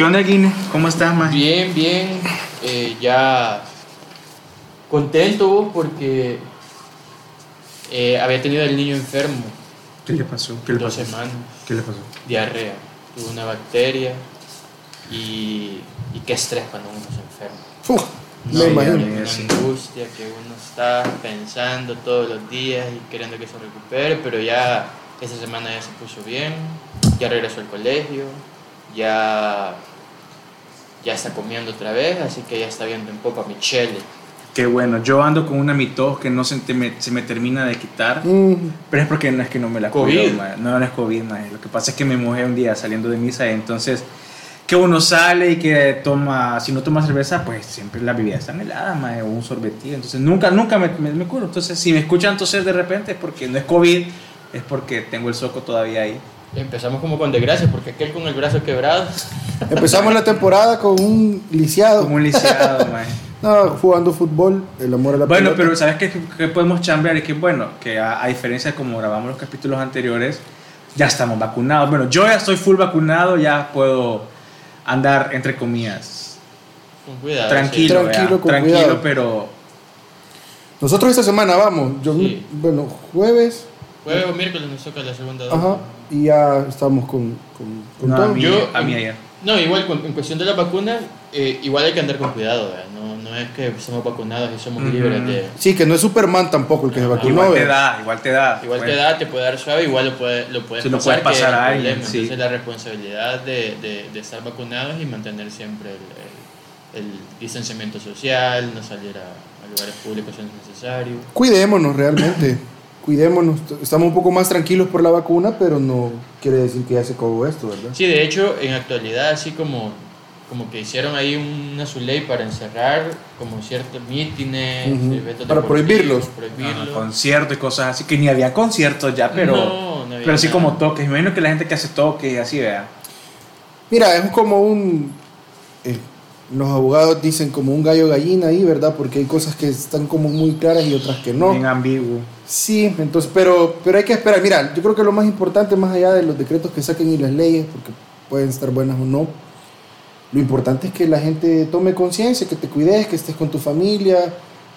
¿Qué onda, Guine? ¿Cómo estás, man? Bien, bien. eh, ya contento porque eh, había tenido el niño enfermo ¿Qué le pasó? ¿Qué le dos pasó? semanas, ¿Qué le pasó? diarrea, tuvo una bacteria y, y qué estrés cuando uno se enferma. Uf, No, me imagino. Una sí. angustia que uno está pensando todos los días y queriendo que se recupere, pero ya esa semana ya se puso bien, ya regresó al colegio, ya, ya está comiendo otra vez, así que ya está viendo un poco a Michelle. Qué bueno. Yo ando con una mitos que no se, te me, se me termina de quitar. Mm, Pero es porque no es que no me la COVID. cuido. No, no es COVID, ma. Lo que pasa es que me mojé un día saliendo de misa. Entonces, que uno sale y que toma, si no toma cerveza, pues siempre la bebida está helada, ma, o un sorbetillo. Entonces, nunca, nunca me, me, me curo. Entonces, si me escuchan toser de repente es porque no es COVID, es porque tengo el soco todavía ahí. Empezamos como con desgracia, porque aquel con el brazo quebrado, Empezamos la temporada con un lisiado. Como un lisiado, ma. No, jugando fútbol, el amor a la Bueno, pelota. pero ¿sabes qué, qué podemos chambear? Es que, bueno, que a, a diferencia de como grabamos los capítulos anteriores, ya estamos vacunados. Bueno, yo ya estoy full vacunado, ya puedo andar, entre comillas, con cuidado. tranquilo, Tranquilo, ¿verdad? con tranquilo, cuidado. pero Nosotros esta semana vamos. Yo, Sí. Bueno, jueves. Jueves o miércoles nos toca la segunda dosis. Ajá. Y ya estamos con, con, con no, todo. a, mí, Yo- a mí ayer. No, igual en cuestión de la vacuna, eh, igual hay que andar con cuidado, ¿verdad? No, no es que somos vacunados y somos libres de... Sí, que no es Superman tampoco el que se vacunó. Igual te da, igual te da. Igual Bueno, te da, te puede dar suave, igual lo puede, lo puedes Sí, lo pasar, pasar a alguien, sí. Entonces la responsabilidad de, de, de estar vacunados y mantener siempre el, el, el distanciamiento social, no salir a, a lugares públicos si no es necesario. Cuidémonos realmente. Cuidémonos. Estamos un poco más tranquilos por la vacuna, pero no quiere decir que ya se acabó esto, ¿verdad? Sí, de hecho, en actualidad, así como, como que hicieron ahí una su ley para encerrar como ciertos mítines, eventos Para prohibirlos. prohibirlos. ajá, conciertos y cosas así, que ni había conciertos ya, pero, No, no había pero sí nada. como toques. Me imagino que la gente que hace toques y así, vea. Mira, es como un... eh, los abogados dicen como un gallo gallina ahí, ¿verdad? Porque hay cosas que están como muy claras y otras que no. Bien ambiguo. Sí, entonces, pero, pero hay que esperar. Mira, yo creo que lo más importante, más allá de los decretos que saquen y las leyes, porque pueden estar buenas o no, lo importante es que la gente tome conciencia, que te cuides, que estés con tu familia,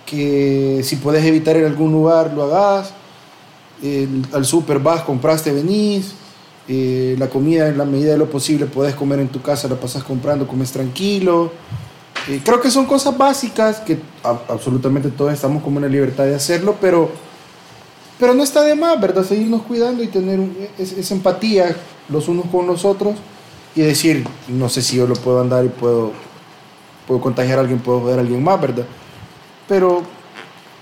que si puedes evitar ir a algún lugar, lo hagas. El- al súper vas, compraste, venís. Eh, la comida, en la medida de lo posible, puedes comer en tu casa, la pasas comprando, comes tranquilo. Eh, creo que son cosas básicas que a- absolutamente todos estamos como en la libertad de hacerlo, pero, pero no está de más, ¿verdad? Seguirnos cuidando y tener es- esa empatía los unos con los otros y decir, no sé si yo lo puedo andar y puedo, puedo contagiar a alguien, puedo joder a alguien más, ¿verdad? Pero,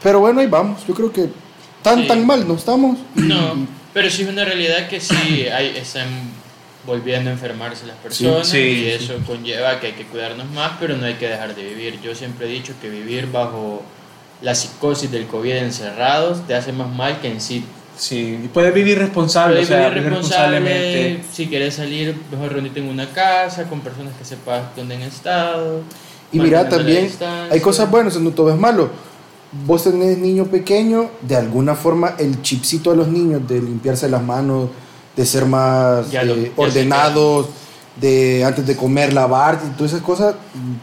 pero bueno, ahí vamos. Yo creo que tan, Sí. tan mal no estamos. No, pero sí es una realidad que sí hay, están volviendo a enfermarse las personas sí, y sí. eso conlleva que hay que cuidarnos más, pero no hay que dejar de vivir. Yo siempre he dicho que vivir bajo la psicosis del COVID encerrados te hace más mal que en sí. Sí, y puedes vivir responsable, Puedes o sea, vivir vivir responsable, responsablemente. si quieres salir, mejor reunirte en una casa con personas que sepas dónde han estado. Y mira, también hay cosas buenas, no todo es malo. Vos tenés niño pequeño, de alguna forma el chipcito a los niños de limpiarse las manos, de ser más Ya lo- eh, ordenados, de antes de comer lavar, y todas esas cosas,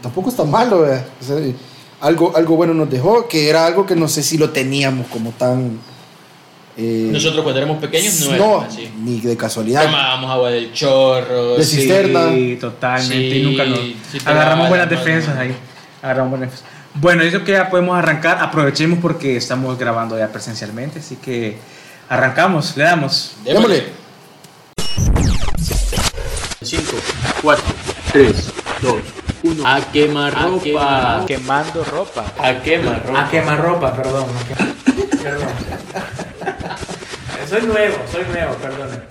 tampoco está malo. ¿verdad? O sea, eh, algo, algo bueno nos dejó, que era algo que no sé si lo teníamos como tan... eh, Nosotros cuando éramos pequeños no, no, éramos así. ni de casualidad. Tomábamos agua del chorro. De sí. cisterna. Sí, totalmente. Sí, y nunca nos. sí agarramos buenas defensas ahí. Agarramos buenas defensas. Bueno, yo creo que ya podemos arrancar. Aprovechemos porque estamos grabando ya presencialmente. Así que arrancamos, le damos. Démosle. 5, 4, 3, 2, 1. A quemar ropa. Quemando ropa. A quemar ropa. A quemar ropa, perdón. Perdón. soy nuevo, soy nuevo, perdón.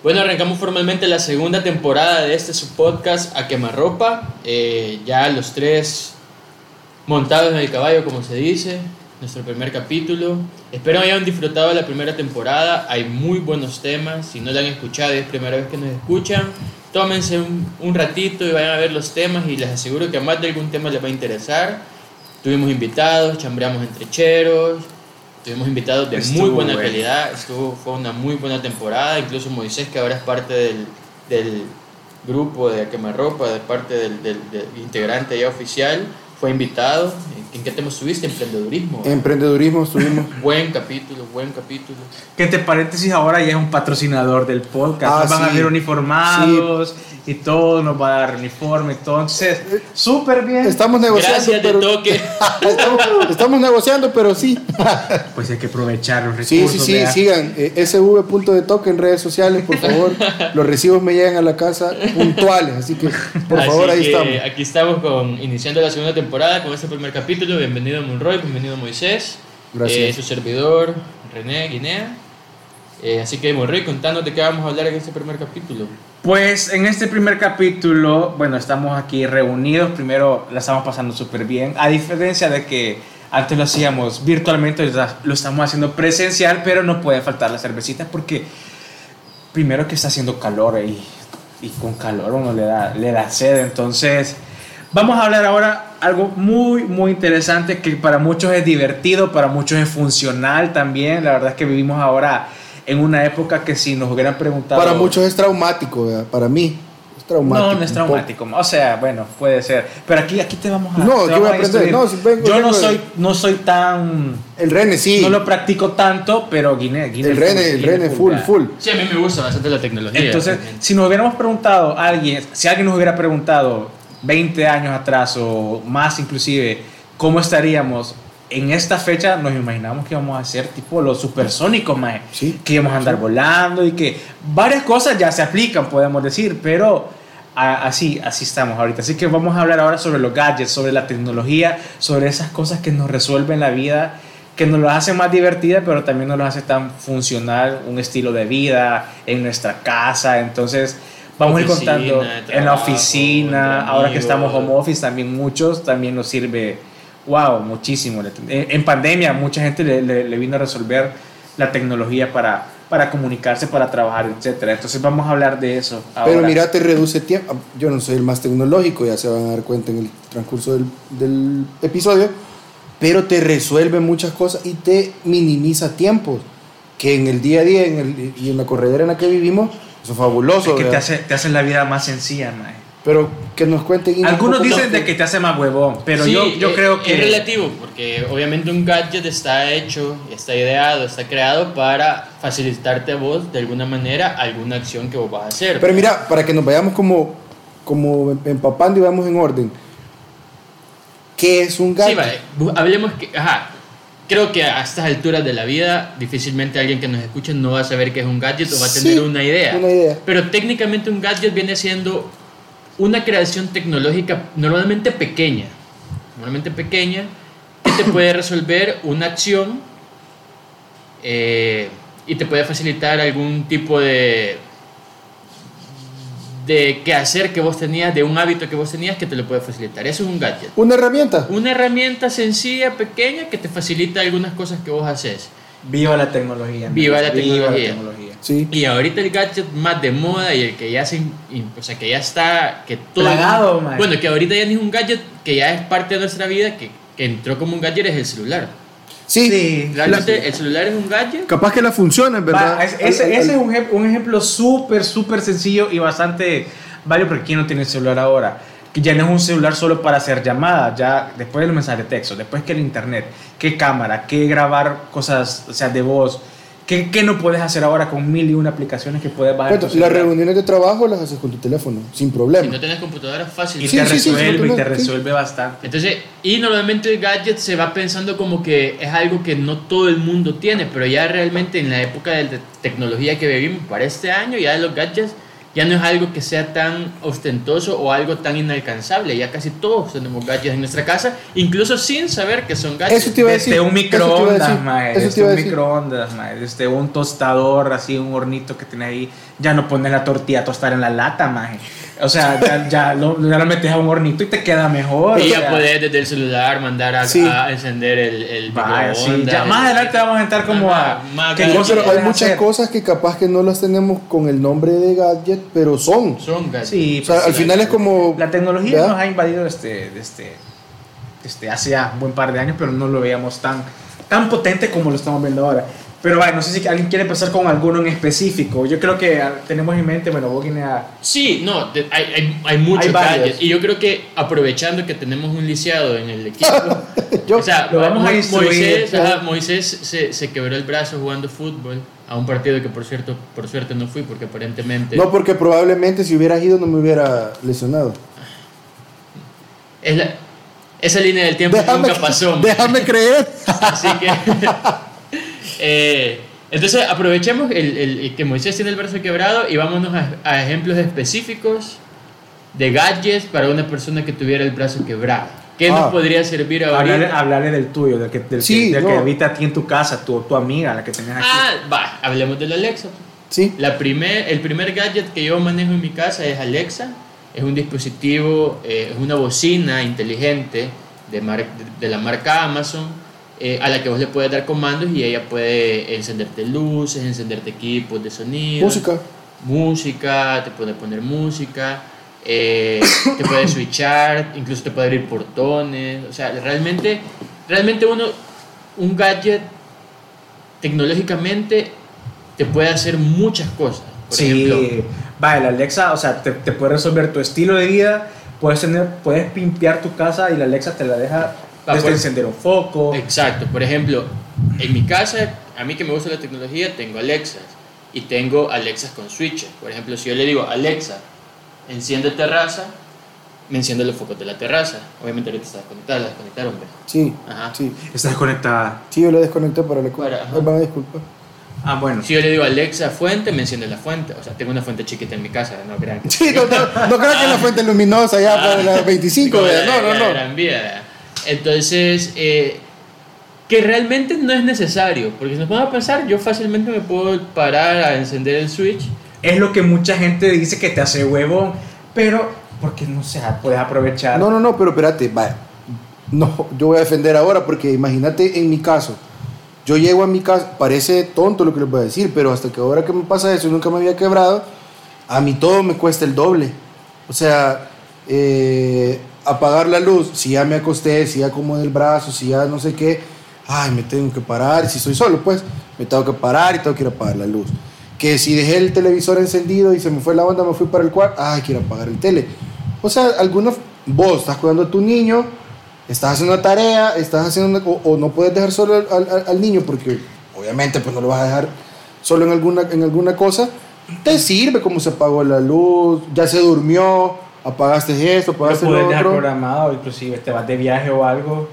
Bueno, arrancamos formalmente la segunda temporada de este su podcast A quemarropa. Eh, ya los tres montados en el caballo, como se dice. Nuestro primer capítulo. Espero hayan disfrutado de la primera temporada. Hay muy buenos temas. Si no la han escuchado y es primera vez que nos escuchan, tómense un, un ratito y vayan a ver los temas. Y les aseguro que a más de algún tema les va a interesar. Tuvimos invitados, chambreamos entre cheros. Tuvimos invitados de Estuvo muy buena bueno. calidad. Estuvo, fue una muy buena temporada. Incluso Moisés, que ahora es parte del, del, grupo de Quemarropa, de parte del, del, del integrante ya oficial, fue invitado. ¿En qué tema estuviste? Emprendedurismo. Emprendedurismo estuvimos. Buen capítulo, buen capítulo. Que entre paréntesis ahora ya es un patrocinador del podcast. Ah, nos van a sí. ver uniformados y todo, nos va a dar uniforme. Entonces, súper bien. Estamos negociando. Gracias de pero, toque. estamos, estamos negociando, pero sí. Pues hay que aprovechar los Sí, recursos. sí, sí, vea. sigan. eh, SV punto de toque en redes sociales, por favor. Los recibos me llegan a la casa puntuales, así que por Así favor ahí que estamos. Aquí estamos con, iniciando la segunda temporada con este primer capítulo. Bienvenido Monroy, bienvenido Moisés. Gracias. Eh, su servidor, René Guinea. Eh, así que Monroy, contanos de qué vamos a hablar en este primer capítulo. Pues en este primer capítulo, bueno, estamos aquí reunidos. Primero la estamos pasando súper bien. A diferencia de que antes lo hacíamos virtualmente, lo estamos haciendo presencial, pero no pueden faltar las cervecitas porque primero que está haciendo calor y, y con calor uno le da, le da sed. Entonces, vamos a hablar ahora algo muy, muy interesante que para muchos es divertido, para muchos es funcional también. La verdad es que vivimos ahora en una época que si nos hubieran preguntado... Para muchos es traumático, ¿verdad? para mí es traumático. No, no es traumático. O sea, bueno, puede ser. Pero aquí, aquí te vamos a. No, te aquí voy a aprender. No, si vengo- Yo no vengo soy, no soy tan. El Rene sí. No lo practico tanto, pero Guinea. Guinea el Rene, el Guinea Rene full, full. Sí, a mí me gusta bastante la tecnología. Entonces, si nos hubiéramos preguntado a alguien, si alguien nos hubiera preguntado 20 años atrás o más inclusive, ¿cómo estaríamos? En esta fecha nos imaginamos que íbamos a ser tipo los supersónicos, mae. Sí. que íbamos a andar volando y que varias cosas ya se aplican, podemos decir, pero así, así estamos ahorita. Así que vamos a hablar ahora sobre los gadgets, sobre la tecnología, sobre esas cosas que nos resuelven la vida, que nos lo hacen más divertida, pero también nos lo hace tan funcional, un estilo de vida en nuestra casa. Entonces, vamos a ir Oficina, contando de en la trabajo, oficina, ahora que estamos home office, también muchos, también nos sirve, wow, muchísimo. En, pandemia, mucha gente le, le- le vino a resolver la tecnología para, para comunicarse, para trabajar, etcétera. Entonces vamos a hablar de eso. Pero ahora. mira, te reduce tiempo. Yo no soy el más tecnológico, ya se van a dar cuenta en el transcurso del, del episodio. Pero te resuelve muchas cosas y te minimiza tiempos. Que en el día a día en el- y en la corredera en la que vivimos, eso es fabuloso. Es que te hace, te hace la vida más sencilla, mae. Pero que nos cuenten. Algunos dicen de que te hace más huevón, pero Sí, yo, yo eh, creo que... Es relativo, porque obviamente un gadget está hecho, está ideado, está creado para facilitarte a vos de alguna manera alguna acción que vos vas a hacer. Pero mira, para que nos vayamos como, como empapando y vamos en orden. ¿Qué es un Sí, gadget? vale. Bu- Hablemos que, ajá, creo que a estas alturas de la vida difícilmente alguien que nos escuche no va a saber qué es un gadget o va a tener Sí, una idea. una idea. Pero técnicamente un gadget viene siendo una creación tecnológica normalmente pequeña, normalmente pequeña, que te puede resolver una acción eh, y te puede facilitar algún tipo de de quehacer que vos tenías, de un hábito que vos tenías que te lo puede facilitar. Eso es un gadget. Una herramienta. Una herramienta sencilla, pequeña, que te facilita algunas cosas que vos haces. Viva la tecnología. Viva la Viva tecnología. tecnología. Sí. Y ahorita el gadget más de moda y el que ya se, o sea, que ya está, que todo, Plagado, man. bueno, que ahorita ya ni es un gadget, que ya es parte de nuestra vida, que, que entró como un gadget es el celular. Sí. Sí. Realmente el celular es un gadget. Capaz que la funciona, ¿verdad? Va, es- ese, ese es un, un ejemplo súper, súper sencillo y bastante válido porque ¿quién no tiene celular ahora? Que ya no es un celular solo para hacer llamadas, ya después de los mensajes de texto, después que el internet, qué cámara, qué grabar cosas, o sea, de voz, qué, qué no puedes hacer ahora con mil y una aplicaciones que puedes bajar. Bueno, las reuniones de trabajo las haces con tu teléfono, sin problema. Si no tenés computadora, fácil. Y Sí, te sí, resuelve, sí, y te sí. resuelve bastante. Entonces, y normalmente el gadget se va pensando como que es algo que no todo el mundo tiene, pero ya realmente en la época de de tecnología que vivimos para este año, ya los gadgets ya no es algo que sea tan ostentoso o algo tan inalcanzable. Ya casi todos tenemos gadgets en nuestra casa, incluso sin saber que son gadgets. Eso te iba a decir. Desde un microondas, mae, desde un decir. microondas, mae, desde un tostador, así, un hornito que tiene ahí, ya no pones la tortilla a tostar en la lata, mae. O sea, ya, ya lo, ya lo metes a un hornito y te queda mejor. Y ya sea. puedes desde el celular mandar a, Sí. a encender el, el Vaya, sí, ya el- más adelante vamos a entrar como a más Pero hay muchas hacer. cosas que capaz que no las tenemos con el nombre de gadget, pero son. Son gadgets. Sí, O sea, pues, al sí, final es como. La tecnología ¿verdad? nos ha invadido este, este, este, hace ya un buen par de años, pero no lo veíamos tan, tan potente como lo estamos viendo ahora. Pero bueno, no sé si alguien quiere empezar con alguno en específico. Yo creo que ah, tenemos en mente, bueno, vos a... Sí, no, de- hay, hay, hay muchos Hay. Y yo creo que aprovechando que tenemos un lisiado en el equipo, Yo, o sea, lo vamos a instruir. Moisés, ajá, Moisés se, se quebró el brazo jugando fútbol a un partido que por cierto, por suerte no fui porque aparentemente no, porque probablemente si hubieras ido no me hubiera lesionado. es la- esa línea del tiempo nunca pasó. déjame creer. Así que. eh, entonces, aprovechemos el, el- que Moisés tiene el brazo quebrado y vámonos a, a ejemplos específicos de gadgets para una persona que tuviera el brazo quebrado. ¿Qué Ah. nos podría servir ahorita? Hablarle, hablarle del tuyo, del que, del, Sí, que, del que no. habita a ti en tu casa, tu, tu amiga, la que tenés aquí. Ah, va, hablemos de la Alexa. Sí. La primer, el primer gadget que yo manejo en mi casa es Alexa. Es un dispositivo, eh, es una bocina inteligente de, mar- de la marca Amazon eh, a la que vos le puedes dar comandos y ella puede encenderte luces, encenderte equipos de sonido. Música. Música, te puede poner música, eh, te puede switchar, incluso te puede abrir portones. O sea, realmente, realmente uno, un gadget tecnológicamente te puede hacer muchas cosas. Por sí, ejemplo, va, el Alexa, o sea, te, te puede resolver tu estilo de vida, puedes tener, puedes pimpear tu casa y la Alexa te la deja desde encender un foco. exacto. Por ejemplo, en mi casa, a mí que me gusta la tecnología, tengo Alexas y tengo Alexas con switches. Por ejemplo, si yo le digo, Alexa, enciende terraza, me enciende los focos de la terraza. Obviamente ahorita está desconectada, la desconectaron. ¿ves? Sí. Ajá. Sí. Estás conectada. Sí, yo lo desconecté para la Para. Me van a disculpar. Ah, bueno. Si yo le digo Alexa fuente, me enciende la fuente. O sea, tengo una fuente chiquita en mi casa, no crean que... Sí, no, no, no creo que la fuente luminosa ya para las 25, Como ¿verdad? la- no, la no, no. Gran Vía, ¿verdad? Entonces, eh, que realmente no es necesario, porque si nos ponemos a pensar, yo fácilmente me puedo parar a encender el switch. Es lo que mucha gente dice que te hace huevón, pero porque no sé, puedes aprovechar. No, no, no, pero espérate, vaya. No, yo voy a defender ahora porque imagínate en mi caso. Yo llego a mi casa, parece tonto lo que les voy a decir, pero hasta que ahora que me pasa eso nunca me había quebrado, a mí todo me cuesta el doble. O sea, eh, apagar la luz, si ya me acosté, si ya acomodé el brazo, si ya no sé qué, ay, me tengo que parar, si soy solo, pues, me tengo que parar y tengo que ir a apagar la luz. Que si dejé el televisor encendido y se me fue la onda, me fui para el cuarto, ay, quiero apagar el tele. O sea, algunos, vos estás cuidando a tu niño, estás haciendo una tarea, estás haciendo una- o, no puedes dejar solo al niño porque obviamente pues no lo vas a dejar solo en alguna, en alguna cosa, te sirve como se apagó la luz, ya se durmió, apagaste esto, Lo apagaste puedes lo dejar otro. programado, inclusive te vas de viaje o algo.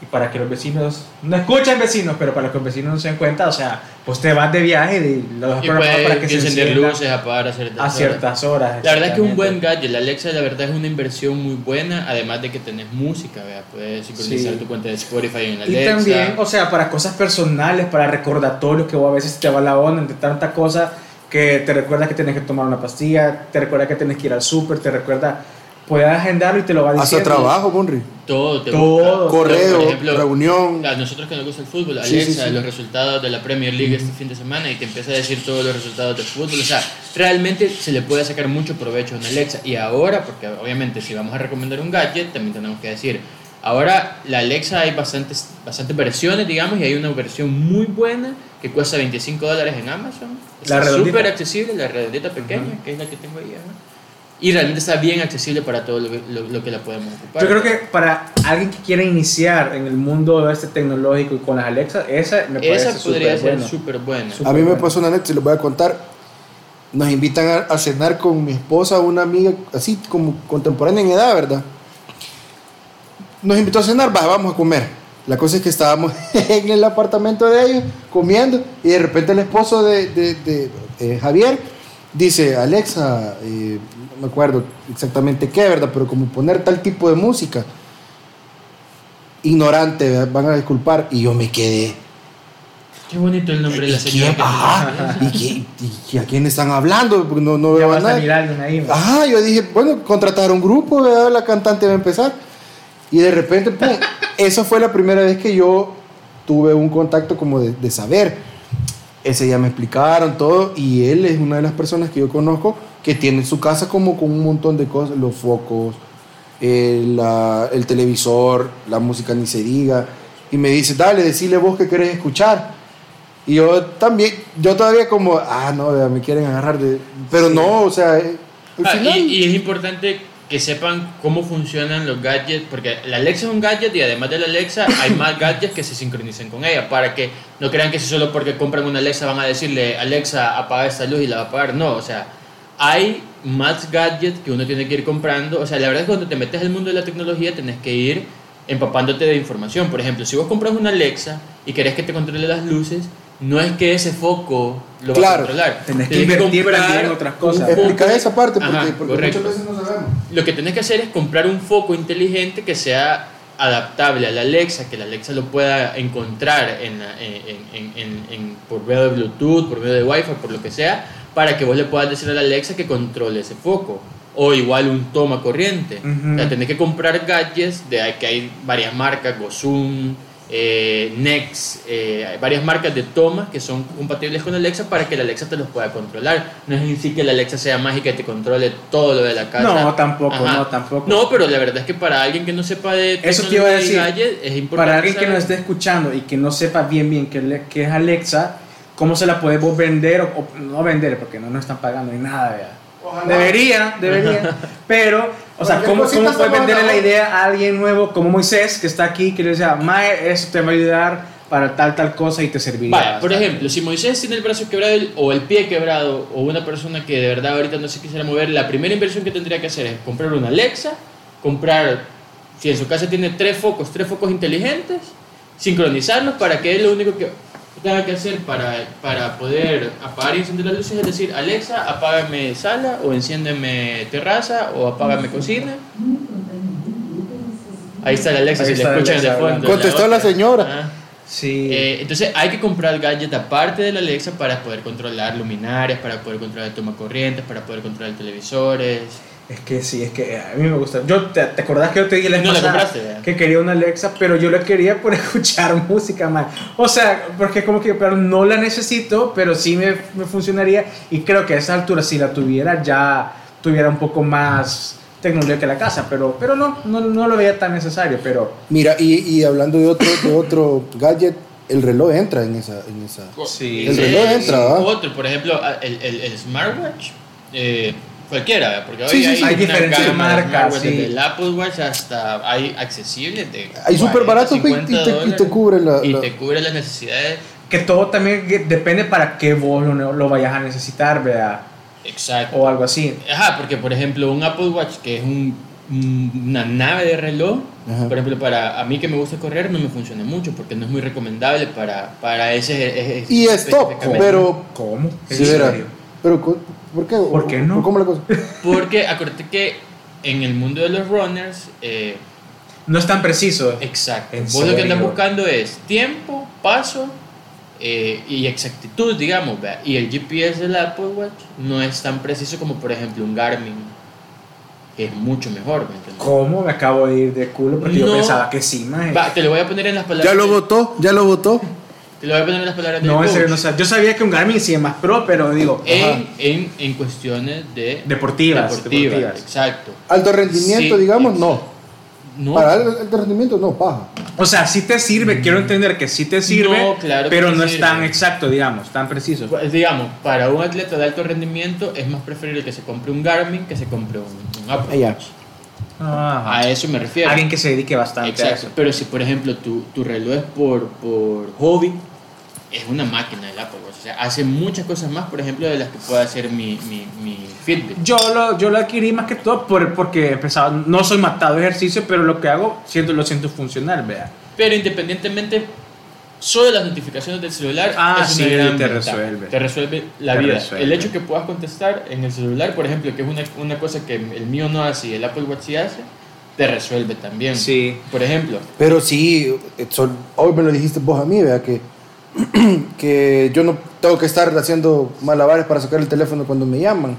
Y para que los vecinos, no escuchan vecinos, pero para que los vecinos no se den cuenta, o sea, pues te vas de viaje y lo dejas Y programado para que se encender luces, apagar a ciertas a horas. ciertas horas. La verdad es que un buen gadget, la Alexa, la verdad es una inversión muy buena, además de que tenés música, ¿verdad? puedes sincronizar Sí. tu cuenta de Spotify en la Y Alexa. también, o sea, para cosas personales, para recordatorios, que vos a veces te va la onda entre tanta cosa que te recuerda que tienes que tomar una pastilla, te recuerda que tienes que ir al súper, te recuerda, puedes agendarlo y te lo va Hasta diciendo. trabajo, Monri. Todo, te Todo. busca. Correo, Por ejemplo, reunión. A nosotros que nos gusta el fútbol, Sí, Alexa, sí, sí. los resultados de la Premier League este fin de semana y te empieza a decir todos los resultados del fútbol. O sea, realmente se le puede sacar mucho provecho a una Alexa. Y ahora, porque obviamente si vamos a recomendar un gadget, también tenemos que decir, ahora la Alexa hay bastantes, bastantes versiones, digamos, y hay una versión muy buena que cuesta 25 dólares en Amazon. La Está súper accesible, la redondita pequeña, que es la que tengo ahí. ¿no? Y realmente está bien accesible para todo lo que, lo- lo que la podemos ocupar. Yo creo que para alguien que quiere iniciar en el mundo este tecnológico y con las Alexa, esa me parece Esa podría súper ser bueno. súper buena. Súper A mí me pasó una anécdota, se les voy a contar. Nos invitan a, a cenar con mi esposa, una amiga así como contemporánea en edad, ¿verdad? Nos invitó a cenar, va, vamos a comer. La cosa es que estábamos en el apartamento de ellos comiendo y de repente el esposo de, de- de, eh, Javier dice, Alexa, eh, no me acuerdo exactamente qué, ¿verdad? Pero como poner tal tipo de música. Ignorante, ¿verdad? van a disculpar. Y yo me quedé. Qué bonito el nombre de la ¿Y señora. Ajá. ¿Y, qué- y a quién están hablando? Porque no, no veo a nadie. ahí. Ajá, yo dije, bueno, contratar un grupo, ¿verdad? la cantante va a empezar. Y de repente, pum, esa fue la primera vez que yo tuve un contacto como de, de saber. Ese día me explicaron todo y él es una de las personas que yo conozco que tiene su casa como con un montón de cosas, los focos, el, la- el televisor, la música ni se diga. Y me dice, dale, decile vos que querés escuchar. Y yo también, yo todavía como, ah, no, me quieren agarrar de... Pero no, o sea, eh, Ah, final... y, y es importante que sepan cómo funcionan los gadgets, porque la Alexa es un gadget y además de la Alexa hay más gadgets que se sincronicen con ella, para que no crean que si solo porque compran una Alexa van a decirle, Alexa, apaga esta luz y la va a apagar. No, o sea, hay más gadgets que uno tiene que ir comprando. O sea, la verdad es que cuando te metes al mundo de la tecnología tenés que ir empapándote de información. Por ejemplo, si vos compras una Alexa y querés que te controle las luces, no es que ese foco lo va a Claro. controlar. Tenés que invertir también en otras cosas. Explica esa parte porque, Ajá, porque correcto. muchas veces no. Lo que tenés que hacer es comprar un foco inteligente que sea adaptable a la Alexa, que la Alexa lo pueda encontrar en, en- por medio de Bluetooth, por medio de Wi-Fi, por lo que sea, para que vos le puedas decir a la Alexa que controle ese foco. O igual un toma corriente. O sea, tenés que comprar gadgets de que hay varias marcas, Gosum, eh, Nex, eh, hay varias marcas de tomas que son compatibles con Alexa para que la Alexa te los pueda controlar. No es decir que la Alexa sea mágica y te controle todo lo de la casa. No, tampoco, Ajá. no, tampoco. No, pero la verdad es que para alguien que no sepa de Eso te iba a decir. gadget, es importante Para alguien que nos esté escuchando y que no sepa bien bien qué, es Alexa, ¿cómo se la podemos vender o, o no vender? Porque no nos están pagando ni nada, vea. Ojalá. Debería, debería. Pero, o sea, ¿cómo, cosita cómo estamos venderle la idea a alguien nuevo como Moisés, que está aquí, que le dice, Mae, eso te va a ayudar para tal, tal cosa y te serviría? Vaya, por bastante"? ejemplo, si Moisés tiene el brazo quebrado o el pie quebrado o una persona que de verdad ahorita no se quisiera mover, la primera inversión que tendría que hacer es comprar una Alexa, comprar, si en su casa tiene tres focos, tres focos inteligentes, sincronizarlos para que él lo único que tenga que hacer para, para poder apagar y encender las luces es decir, Alexa, apágame sala o enciéndeme terraza o apágame cocina. Ahí está la Alexa, Ahí si la escuchan de Alexa fondo. hablando. Contestó la otra. señora. Ah. Sí. Eh, entonces hay que comprar gadgets aparte de la Alexa para poder controlar luminarias, para poder controlar toma corrientes, para poder controlar televisores. Es que sí, es que a mí me gusta. Yo, ¿te, te acordás que yo te dije la No que quería una Alexa, pero yo la quería por escuchar música, man. O sea, porque como que pero no la necesito, pero sí me, me funcionaría. Y creo que a esa altura, si la tuviera, ya tuviera un poco más tecnología que la casa, pero, pero no, no, no lo veía tan necesario. Pero Mira, y, y hablando de otro, de otro gadget, el reloj entra en esa... En esa. Sí. El reloj entra, ¿va? Otro, por ejemplo, el, el, el smartwatch, eh, cualquiera, ¿verdad? porque hoy Sí, hay, sí. Hay diferentes marcas, sí. desde el Apple Watch hasta hay accesibles de Hay súper 40, baratos y 50 te, y te cubre la... y la- te cubre las necesidades. que todo también depende para qué vos lo, lo vayas a necesitar, vea, Exacto. o algo así. Ajá, porque por ejemplo un Apple Watch que es un- un- una nave de reloj, Ajá. por ejemplo para a mí que me gusta correr no me funciona mucho porque no es muy recomendable para, para ese, ese- Y es top, pero... ¿Cómo? ¿En Sí, serio? Pero, ¿por qué? ¿Por qué no? ¿Cómo la cosa? Porque acuérdate que en el mundo de los runners, eh, No es tan preciso. exacto, ¿En vos lo que andas serio? buscando es tiempo, paso eh, y exactitud, digamos, ¿vea? y el GPS del Apple Watch no es tan preciso como por ejemplo un Garmin, que es mucho mejor, ¿me entiendes? ¿Cómo? Me acabo de ir de culo porque yo No. pensaba que sí. Va, te lo voy a poner en las palabras. ¿Ya lo votó? ¿Ya lo votó? Te lo voy a poner en las palabras del No, en serio, no sé. Yo sabía que un Garmin sí es más pro, pero digo, en, en, en cuestiones de deportivas, deportivas, deportivas. exacto. Alto rendimiento, Sí, digamos, exacto. no. No, Para el alto rendimiento, no, paja. O sea, sí te sirve, quiero entender que sí te sirve, No, claro pero no es tan exacto, digamos, tan preciso. Pues, digamos, para un atleta de alto rendimiento es más preferible que se compre un Garmin que se compre un, un Apple. Watch. Ajá. A eso me refiero. Alguien que se dedique bastante a eso. Pero si, por ejemplo, tu, tu reloj es por, por hobby, es una máquina el Apple Watch. O sea, hace muchas cosas más, por ejemplo, de las que puede hacer mi, mi, mi Fitbit. Yo lo, yo lo adquirí más que todo por, porque empezaba, no soy matado de ejercicio, pero lo que hago siento, lo siento funcional, vea. Pero independientemente, solo las notificaciones del celular Ah, es una sí, gran te ventaja. resuelve. Te resuelve la Te vida. resuelve. El hecho que puedas contestar en el celular, por ejemplo, que es una, una cosa que el mío no hace y el Apple Watch sí hace, te resuelve también. Sí. Por ejemplo, Pero sí, eh, son- hoy me lo dijiste vos a mí, vea, que, que yo no tengo que estar haciendo malabares para sacar el teléfono cuando me llaman.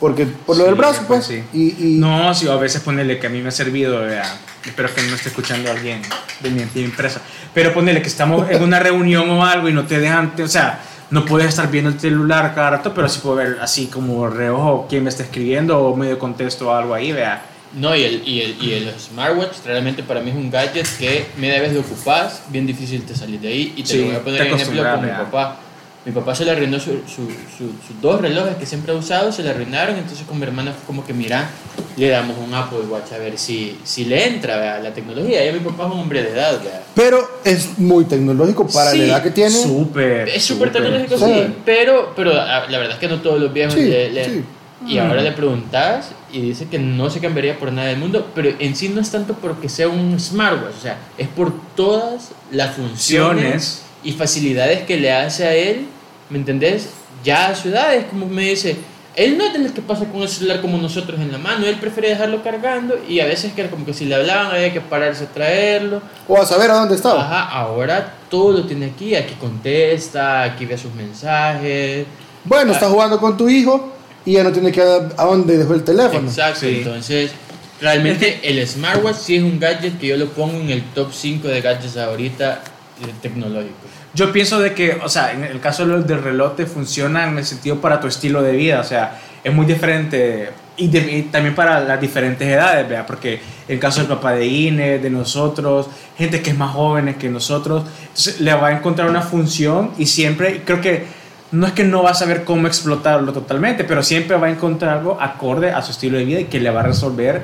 Porque por lo Sí, del brazo, pues. sí. Y, y- No, sí, a veces ponerle que a mí me ha servido, vea. Espero que no esté escuchando alguien de mi antigua empresa. Pero ponerle que estamos en una reunión o algo y no te dejan, te- o sea, no puedes estar viendo el celular cada rato, pero sí puedo ver así como reojo quién me está escribiendo o medio contesto o algo ahí, vea. No, y el, y, el, y el smartwatch realmente para mí es un gadget que media vez lo ocupas, bien difícil te salir de ahí. Y te Sí, lo voy a poner en ejemplo con mi papá. Mi papá se le arruinó su, su- su- sus dos relojes que siempre ha usado, se le arruinaron, entonces con mi hermana fue como que mira, le damos un Apple Watch a ver si, si le entra ¿vea? la tecnología. Ya mi papá es un hombre de edad. Pero es muy tecnológico para Sí, la edad que tiene. Súper. Es súper tecnológico, Sí. sí, pero, pero ah, la verdad es que no todos los viejos Sí, le, le- sí. Y ahora le preguntas y dice que no se cambiaría por nada del mundo, pero en sí no es tanto porque sea un smartwatch, o sea, es por todas las funciones y facilidades que le hace a él, ¿me entendés? Ya a su edad es como me dice, él no es de los que pasa con el celular como nosotros en la mano, él prefiere dejarlo cargando y a veces que como que si le hablaban había que pararse a traerlo. O a saber a dónde estaba. Ajá, ahora todo lo tiene aquí, aquí contesta, aquí ve sus mensajes. Bueno, estás jugando con tu hijo y ya no tiene que ir a dónde dejó el teléfono. Exacto, Sí. entonces realmente el smartwatch sí es un gadget que yo lo pongo en el top 5 de gadgets ahorita eh, tecnológicos. Yo pienso de que, o sea, en el caso del reloj te funciona en el sentido para tu estilo de vida, o sea, es muy diferente y, de- y también para las diferentes edades, ¿verdad? Porque el caso del papá de Ine, de nosotros, gente que es más joven que nosotros, entonces le va a encontrar una función y siempre, creo que no es que no va a saber cómo explotarlo totalmente, pero siempre va a encontrar algo acorde a su estilo de vida y que le va a resolver.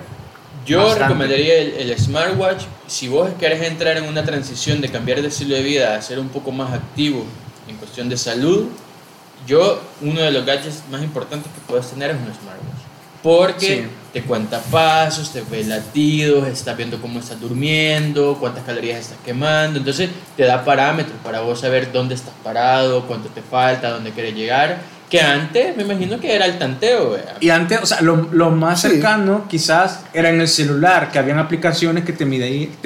Yo Bastante. recomendaría el, el smartwatch si vos querés entrar en una transición de cambiar de estilo de vida a ser un poco más activo en cuestión de salud. Yo, uno de los gadgets más importantes que puedes tener es un smartwatch. Porque Sí. Te cuenta pasos, te ve latidos, estás viendo cómo estás durmiendo, cuántas calorías estás quemando. Entonces te da parámetros para vos saber dónde estás parado, cuánto te falta, dónde quieres llegar. Que antes me imagino que era el tanteo. Y antes, o sea, lo, lo más Sí. cercano quizás era en el celular, que habían aplicaciones que te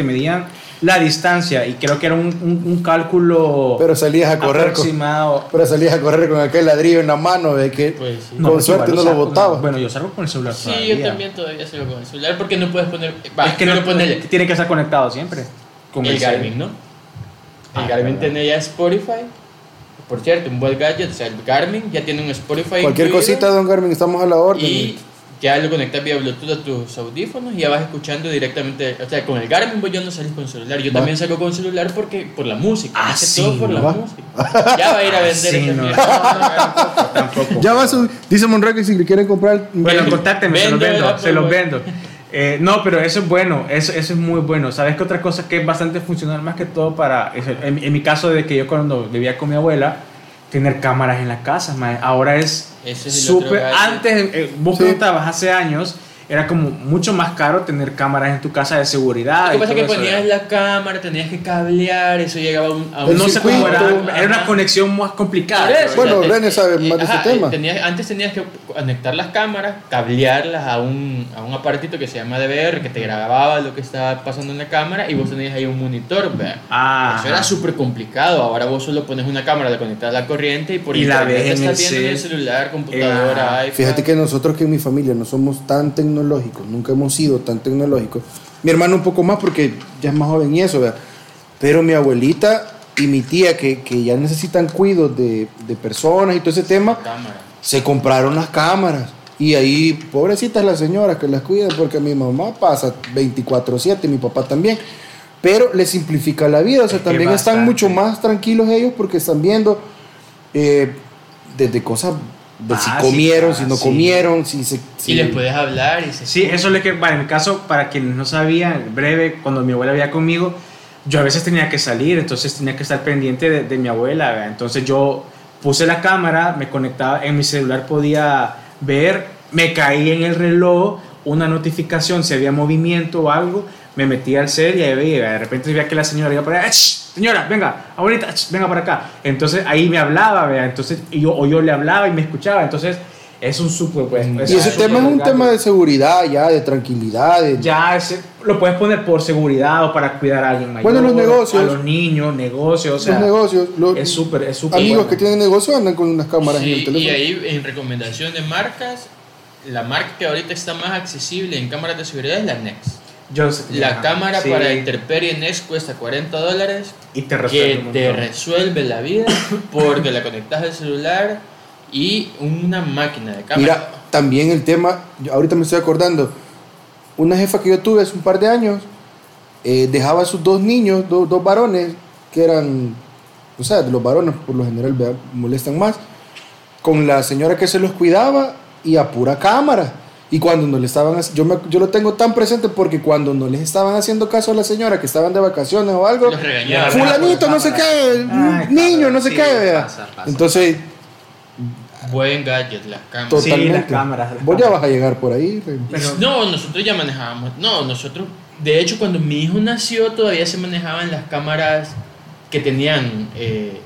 medían la distancia y creo que era un, un- un cálculo Pero salías a correr con, aproximado. pero salías a correr con aquel ladrillo en la mano de que Pues sí. Con pues suerte igual no lo salgo- botaba. Bueno, yo salgo con el celular. Sí, todavía. yo también todavía sigo con el celular porque no puedes poner. Es que no pero ponele tiene que estar conectado siempre. Con el. Garmin, ¿no? El Ah, Garmin verdad. tiene ya Spotify. Por cierto, un buen gadget, o sea, el Garmin ya tiene un Spotify. cualquier incluido, cosita, don Garmin, estamos a la orden. Y ya lo conectas vía Bluetooth a tus audífonos y ya vas escuchando directamente. O sea, con el Garmin vos ya no salís con celular. Yo Va. también salgo con celular porque por la música. Ah, más que sí, todo por la ¿no? música. Ya va a ir a vender Sí, no, mierda. tampoco, tampoco. Ya va su, dice Monroy que si le quieren comprar. Bueno, contáctenme, se los Vendo se los vendo. Eh, no, pero eso es bueno, eso, eso es muy bueno. ¿Sabes qué otra cosa que es bastante funcional más que todo para, en, en mi caso de que yo cuando vivía con mi abuela, tener cámaras en la casa, mae. ahora es súper, antes, eh, vos Sí. preguntabas hace años, era como mucho más caro tener cámaras en tu casa de seguridad. Lo que pasa es que eso, ponías ¿verdad? la cámara, tenías que cablear, eso llegaba a un. a un no sé cómo era, era una conexión más complicada. Eso, Bueno, o sea, René sabe eh, más de ese tema. eh, tenías- antes tenías que conectar las cámaras, cablearlas a un, a un aparatito que se llama DVR que te grababa lo que estaba pasando en la cámara y vos tenías ahí un monitor. Ah, Eso era súper complicado. Ahora vos solo pones una cámara, la conectas a la corriente y por Y la internet ves en estás el viendo en el cel. celular, computadora, Ajá. iPad. Fíjate que nosotros que en mi familia no somos tan tecnológicos, nunca hemos sido tan tecnológicos. Mi hermano un poco más porque ya es más joven y eso, ¿verdad? Pero mi abuelita y mi tía que, que ya necesitan cuidos de, de personas y todo ese tema, se compraron las cámaras. Y ahí, pobrecitas las señoras que las cuidan, porque mi mamá pasa 24/7, mi papá también. Pero les simplifica la vida, o sea, Es también están mucho más tranquilos ellos porque están viendo eh, desde cosas de si Básicas, comieron, si no sí. comieron, si se... si- Y les puedes hablar y se Sí, eso es lo que, bueno, en mi caso, para quienes no sabían, breve, cuando mi abuela vivía conmigo, yo a veces tenía que salir, entonces tenía que estar pendiente de, de mi abuela, ¿verdad? entonces yo puse la cámara, me conectaba, en mi celular podía ver, me caía en el reloj una notificación, si había movimiento o algo, me metía al cel y ahí veía, de repente veía que la señora iba por ahí, "Ach, señora, venga, abuelita, venga para acá, entonces ahí me hablaba, ¿verdad? entonces y yo, o yo le hablaba y me escuchaba, entonces es un súper, pues, y es ese súper tema es un tema de seguridad ya, de tranquilidad. de- Ya ese- lo puedes poner por seguridad o para cuidar a alguien mayor. Bueno, los negocios. A los niños, negocios, o sea. los negocios, los Es súper, es súper. amigos bueno. que tienen negocio andan con unas cámaras en el Sí, teléfono. y ahí en recomendación de marcas, la marca que ahorita está más accesible en cámaras de seguridad es la Nex. Yo sé- La cámara sí. para Interperie cuesta 40 dólares, Y te resuelve que te resuelve la vida porque la conectas al celular y una máquina de cámara. Mira, también el tema, yo ahorita me estoy acordando, una jefa que yo tuve hace un par de años eh, dejaba a sus dos niños, do- dos varones, que eran, o sea, los varones por lo general molestan más, con la señora que se los cuidaba y a pura cámara. Y cuando no le estaban, yo, me- yo lo tengo tan presente porque cuando no les estaban haciendo caso a la señora que estaban de vacaciones o algo, Los regañaba. fulanito, no sé qué, Ay, niño, no sé sí, qué, vea. pasa, pasa. Entonces, Buen gadget, las cámaras. totalmente. Sí, las cámaras, las Vos ya vas a llegar por ahí. Pero- no, nosotros ya manejábamos. No, nosotros. De hecho, cuando mi hijo nació, todavía se manejaban las cámaras que tenían eh,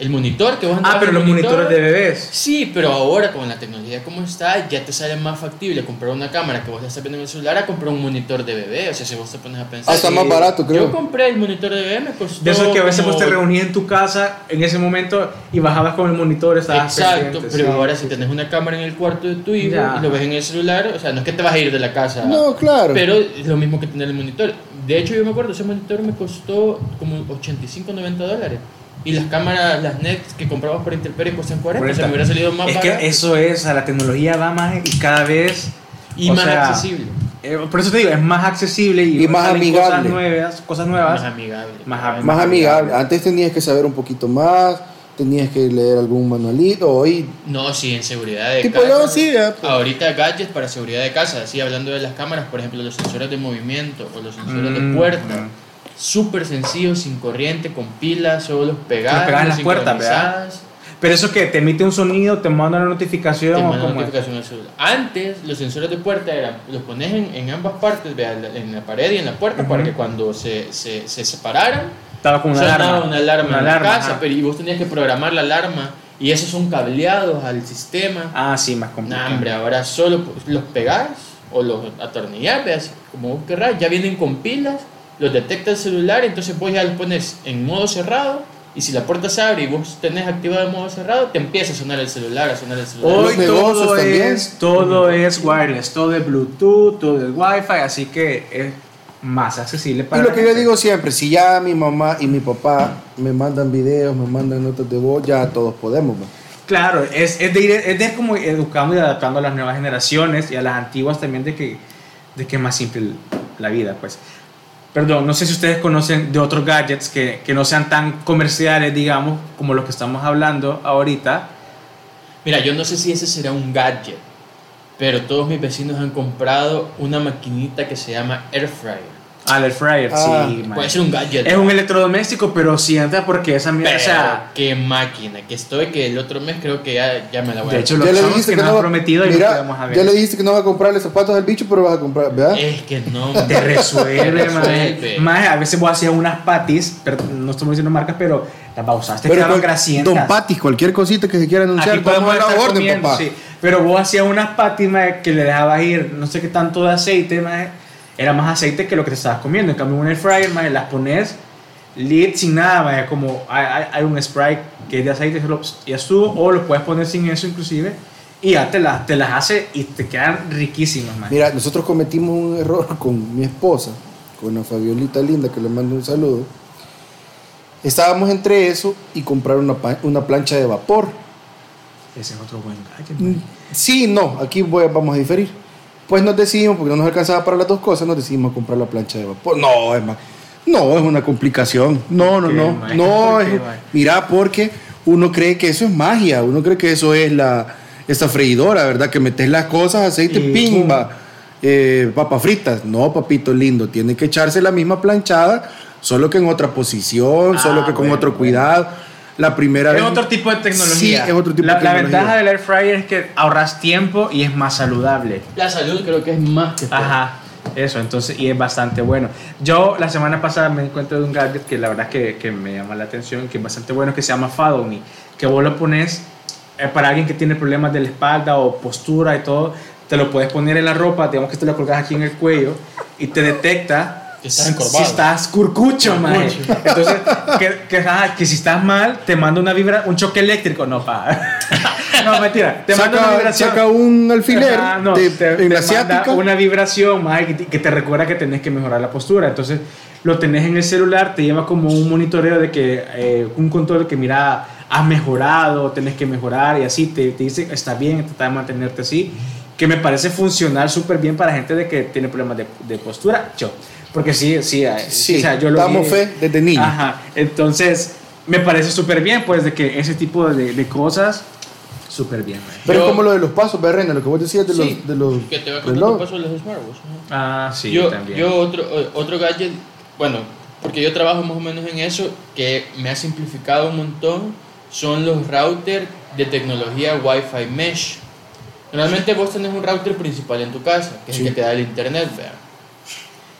el monitor. Que vos Ah, pero los monitor. monitores de bebés. Sí, pero ahora con la tecnología como está, ya te sale más factible comprar una cámara que vos la estás viendo en el celular a comprar un monitor de bebé. O sea, si vos te pones a pensar. Hasta sí. más barato, Yo creo. compré el monitor de bebé, me costó. De esos que a veces como- vos te reunías en tu casa en ese momento y bajabas con el monitor, estabas Exacto, pero sí, ahora sí, si sí. tenés una cámara en el cuarto de tu hijo Ya. y lo ves en el celular, o sea, no es que te vas a ir de la casa. No, claro. Pero es lo mismo que tener el monitor. De hecho, yo me acuerdo, ese monitor me costó como 85, 90 dólares. Y las cámaras, las NET que comprabas por Interperie cuestan 40. O sea, me hubiera salido más Es barato que eso es, o sea, la tecnología va más y cada vez y más sea, accesible. eh, por eso te digo, es más accesible y, Y más amigable. Cosas nuevas, cosas nuevas. Más amigable. Más claro. am- más amigable. Antes tenías que saber un poquito más, tenías que leer algún manualito. Hoy, No, sí, en seguridad de tipo casa. yo, sí, ya, pues. Ahorita gadgets para seguridad de casa, así hablando de las cámaras, por ejemplo, los sensores de movimiento o los sensores Mm, de puerta. mm. Súper sencillos, sin corriente, con pilas, solo los pegadas, pegas en las puertas, sincronizadas, Pero eso que te emite un sonido, te manda una notificación te o manda cómo es? notificación al celular. Antes, los sensores de puerta eran, los pones en, en ambas partes, vea, en la pared y en la puerta, para Ujú. que cuando se, se, se separaran, Estaba como una alarma. una alarma Una en la casa, ajá. pero y vos tenías que programar la alarma, y esos son cableados al sistema. Ah, sí, más Nah, complicado. hombre, ahora solo los pegás o los atornillás, veas, como vos querrás, ya vienen con pilas, los detecta el celular, entonces vos ya los pones en modo cerrado y si la puerta se abre y vos tenés activado el modo cerrado, te empieza a sonar el celular, a sonar el celular. Hoy todo es, todo es wireless, todo es Bluetooth, todo es Wi-Fi, así que es más accesible Y para lo la que yo digo siempre, si ya mi mamá y mi papá me mandan videos, me mandan notas de voz, ya todos podemos. ¿no? Claro, es, es, de ir, es de ir como educando y adaptando a las nuevas generaciones y a las antiguas también de que, de que es más simple la vida, pues. Perdón, no sé si ustedes conocen de otros gadgets que, que no sean tan comerciales, digamos, como los que estamos hablando ahorita. Mira, yo no sé si ese será un gadget, pero todos mis vecinos han comprado una maquinita que se llama Air Fryer. Al air fryer, Ah, sí. man. Puede ser un gadget. Es un electrodoméstico, pero sienta porque esa mierda, pero o sea, qué máquina que estoy, que el otro mes creo que ya, ya me la voy de a hecho, Ya los le dijiste que que nos no han va- prometido y Mira, lo que vamos a ver. ya le dijiste que no vas a comprarle zapatos al bicho, pero vas a comprar, ¿verdad? Es que no. te resuelve, Te man. resuelve. Más, a veces vos hacías unas patis, pero no estamos diciendo marcas, pero las pausaste, pero quedaban cual- grasientas. Don Patis, cualquier cosita que se quiera anunciar, Aquí podemos estar orden, comiendo, papá. sí. Pero vos hacías unas patis mae, que le dejabas ir no sé qué tanto de aceite, mae, era más aceite que lo que te estabas comiendo. En cambio, un air fryer, las pones lit sin nada, mae, como hay, hay- un spray que es de aceite y estuvo, o lo puedes poner sin eso inclusive, y ya te, las te las hace y te quedan riquísimas, mae. Mira, nosotros cometimos un error con mi esposa, con la Fabiolita linda, que le mando un saludo. Estábamos entre eso y comprar una, una plancha de vapor. Ese es otro buen gadget, Mm, mae. Sí, no, aquí voy vamos a diferir. Pues nos decidimos, porque no nos alcanzaba para las dos cosas, nos decidimos comprar la plancha de vapor. No, es más, no, es una complicación. No, no, ¿Por qué, no, no. ¿Por es- mira, porque uno cree que eso es magia, uno cree que eso es la esta freidora, ¿verdad? Que metes las cosas, aceite, Y pimba, eh, papas fritas. No, papito lindo, tiene que echarse la misma planchada, solo que en otra posición, Ah, solo que con bueno, otro bueno. La primera Es vez. otro tipo de tecnología. Sí, es otro tipo la, de La tecnología. ventaja del air fryer es que ahorras tiempo y es más saludable. La salud creo que es más que todo. Ajá, eso, entonces, y es bastante bueno. Yo la semana pasada me di cuenta de un gadget que la verdad que, que me llama la atención, que es bastante bueno, que se llama Follow Me, que vos lo pones eh, para alguien que tiene problemas de la espalda o postura y todo, te lo puedes poner en la ropa, digamos que te lo colgas aquí en el cuello y te detecta Que estás encorvado. si estás curcucho, mae. Entonces, que, que, ajá, que si estás mal, te manda una vibra, un choque eléctrico, no, pa. no, mentira, te manda una saca, vibración. saca un alfiler Ajá, no, de- te- en te la manda asiática. una vibración que te, que te recuerda que tenés que mejorar la postura. Entonces lo tenés en el celular, te lleva como un monitoreo de que eh, un control que mira, has mejorado, tenés que mejorar y así te, te dice está bien, trata de mantenerte así. que me parece funcional súper bien para gente de que tiene problemas de, de postura. Yo, porque sí, sí, eh, Sí, o sea, yo lo damos vi- fe desde niño. Ajá, entonces me parece súper bien, pues, de que ese tipo de, de cosas, súper bien. man. Pero Yo- es como lo de los pasos, ¿verdad, Reina? Lo que vos decías de los, Sí, de los Que te va a contar relojes. tu paso de los smartwatches. ajá. Ah, sí, yo, también. yo otro, otro gadget, bueno, porque yo trabajo más o menos en eso, que me ha simplificado un montón, son los routers de tecnología Wi-Fi Mesh. Normalmente vos tenés un router principal en tu casa, que es Sí. el que te da el internet, ¿verdad?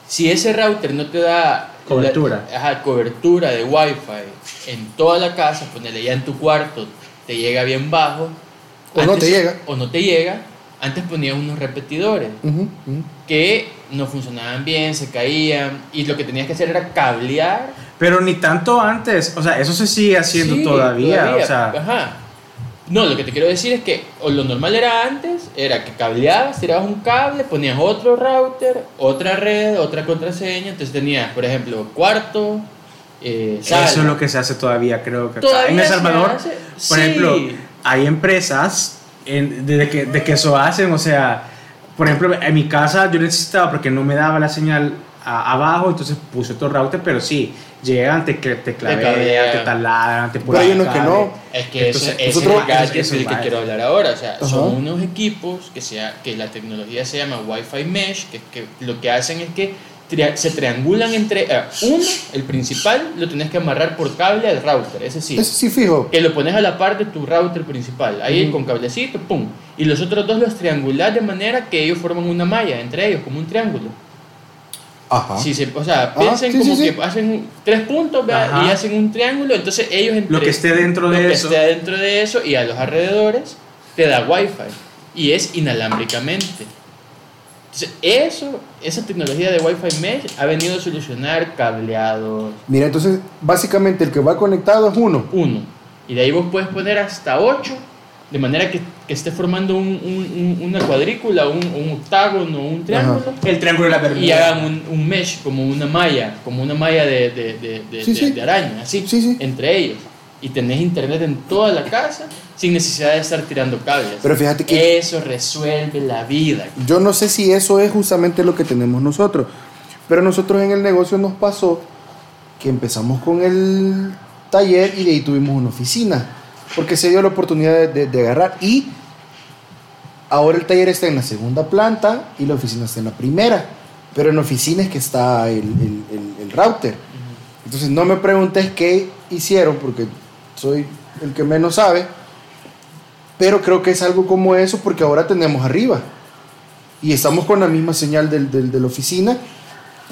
Si ese router no te da Cobertura. la- ajá, cobertura de Wi-Fi en toda la casa, ponele ya en tu cuarto, te llega bien bajo. O no te llega. O no te llega. Antes ponías unos repetidores Ujú, ujú. que no funcionaban bien, se caían y lo que tenías que hacer era cablear. Pero ni tanto antes, o sea, eso se sigue haciendo Sí, todavía, o sea, Ajá. No, lo que te quiero decir es que lo normal era antes, era que cableabas, tirabas un cable, ponías otro router, otra red, otra contraseña, entonces tenías, por ejemplo, cuarto, eh, sala. eso es lo que se hace todavía, creo que acá. Todavía en El Salvador, hace, por sí. ejemplo, hay empresas en- de, que, de que eso hacen, o sea, por ejemplo, en mi casa yo necesitaba porque no me daba la señal a- abajo, entonces puse otro router, pero sí, llegan, te, te clavean, cablean. te taladran, te Pero hay unos que no. Es que Entonces, ese, es el que quiero hablar ahora. O sea, son unos equipos que, sea, que la tecnología se llama Wi-Fi Mesh, que, que lo que hacen es que se triangulan entre... eh, uno, el principal, lo tienes que amarrar por cable al router, ese sí. Ese sí fijo. Que lo pones a la par de tu router principal, ahí con cablecito, pum. Y los otros dos los triangulas de manera que ellos forman una malla entre ellos, como un triángulo. Ajá. Si se, o sea, Ah, piensen sí, como sí, sí. que hacen tres puntos y hacen un triángulo, entonces ellos entre Lo que esté dentro lo de que eso. esté dentro de eso y a los alrededores te da wifi y es inalámbricamente. Entonces, eso, esa tecnología de Wi-Fi mesh ha venido a solucionar cableados, Mira, entonces, básicamente el que va conectado es uno. uno. Y de ahí vos puedes poner hasta ocho, de manera que, que esté formando un- un- un- una cuadrícula, un, un octágono, un triángulo. el triángulo de la Bermuda. Y hagan un, un mesh, como una malla, como una malla de, de, de, de- Sí, de- sí. de araña, así, Sí, sí. entre ellos. Y tenés internet en toda la casa sin necesidad de estar tirando cables. Pero fíjate que Eso resuelve la vida. yo no sé si eso es justamente lo que tenemos nosotros. Pero nosotros en el negocio nos pasó que empezamos con el taller y de ahí tuvimos una oficina. Porque se dio la oportunidad de, de- de agarrar. Y ahora el taller está en la segunda planta y la oficina está en la primera. Pero en la oficina es que está el, el- el- el router. Entonces no me preguntes qué hicieron porque soy el que menos sabe. Pero creo que es algo como eso porque ahora tenemos arriba. Y estamos con la misma señal del, del- de la oficina.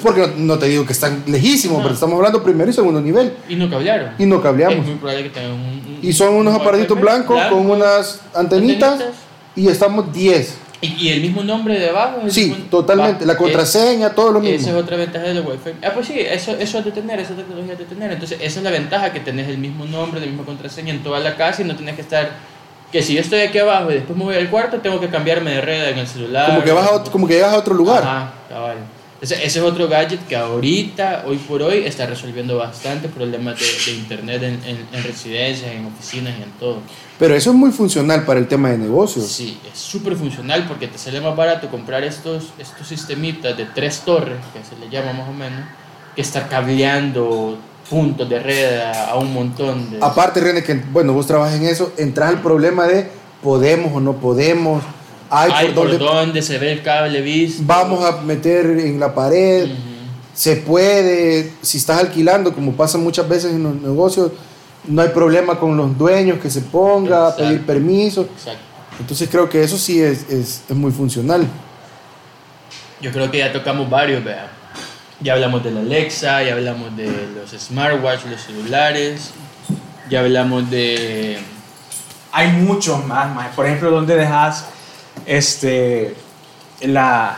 Porque no, no te digo que están lejísimos, Ajá. pero estamos hablando primero y segundo nivel. Y no cablearon. Y no Es cableamos. muy probable que tengan un, un- Y son unos un aparatitos blancos blanco, con unas antenitas. antenitas. Y estamos 10. Y, y el mismo nombre de abajo. es Sí, mismo- totalmente. Va, La es- contraseña, todo lo Esa mismo. es otra ventaja de los Wi-Fi. Ah, pues sí, eso, eso es de tener, esa tecnología es de tener. Entonces, esa es la ventaja, que tenés el mismo nombre, la misma contraseña en toda la casa y no tenés que estar... Que si yo estoy aquí abajo y después me voy al cuarto, tengo que cambiarme de red en el celular. Como que, vas a ot- como que llegas a otro lugar. Ajá, cabal. Ese, ese es otro gadget que ahorita, hoy por hoy, está resolviendo bastante problemas de, de internet en, en, en residencias, en oficinas y en todo. Pero eso es muy funcional para el tema de negocios. Sí, es súper funcional porque te sale más barato comprar estos, estos sistemitas de tres torres, que se le llama más o menos, que estar cableando puntos de red a, a un montón de... Aparte, René, que bueno, vos trabajas en eso, entras al problema de podemos o no podemos. Hay Ay, por por dónde dónde se ve el cable visto. vamos a meter en la pared. Ujú, Se puede, si estás alquilando, como pasa muchas veces en los negocios, no hay problema con los dueños que se ponga a Exacto. pedir permiso. Exacto. Entonces creo que eso sí es, es, es muy funcional. Yo creo que ya tocamos varios, vea. Ya hablamos de la Alexa, ya hablamos de los smartwatch, los celulares, ya hablamos de... Hay muchos más, maje. Por ejemplo, ¿dónde dejas este, la,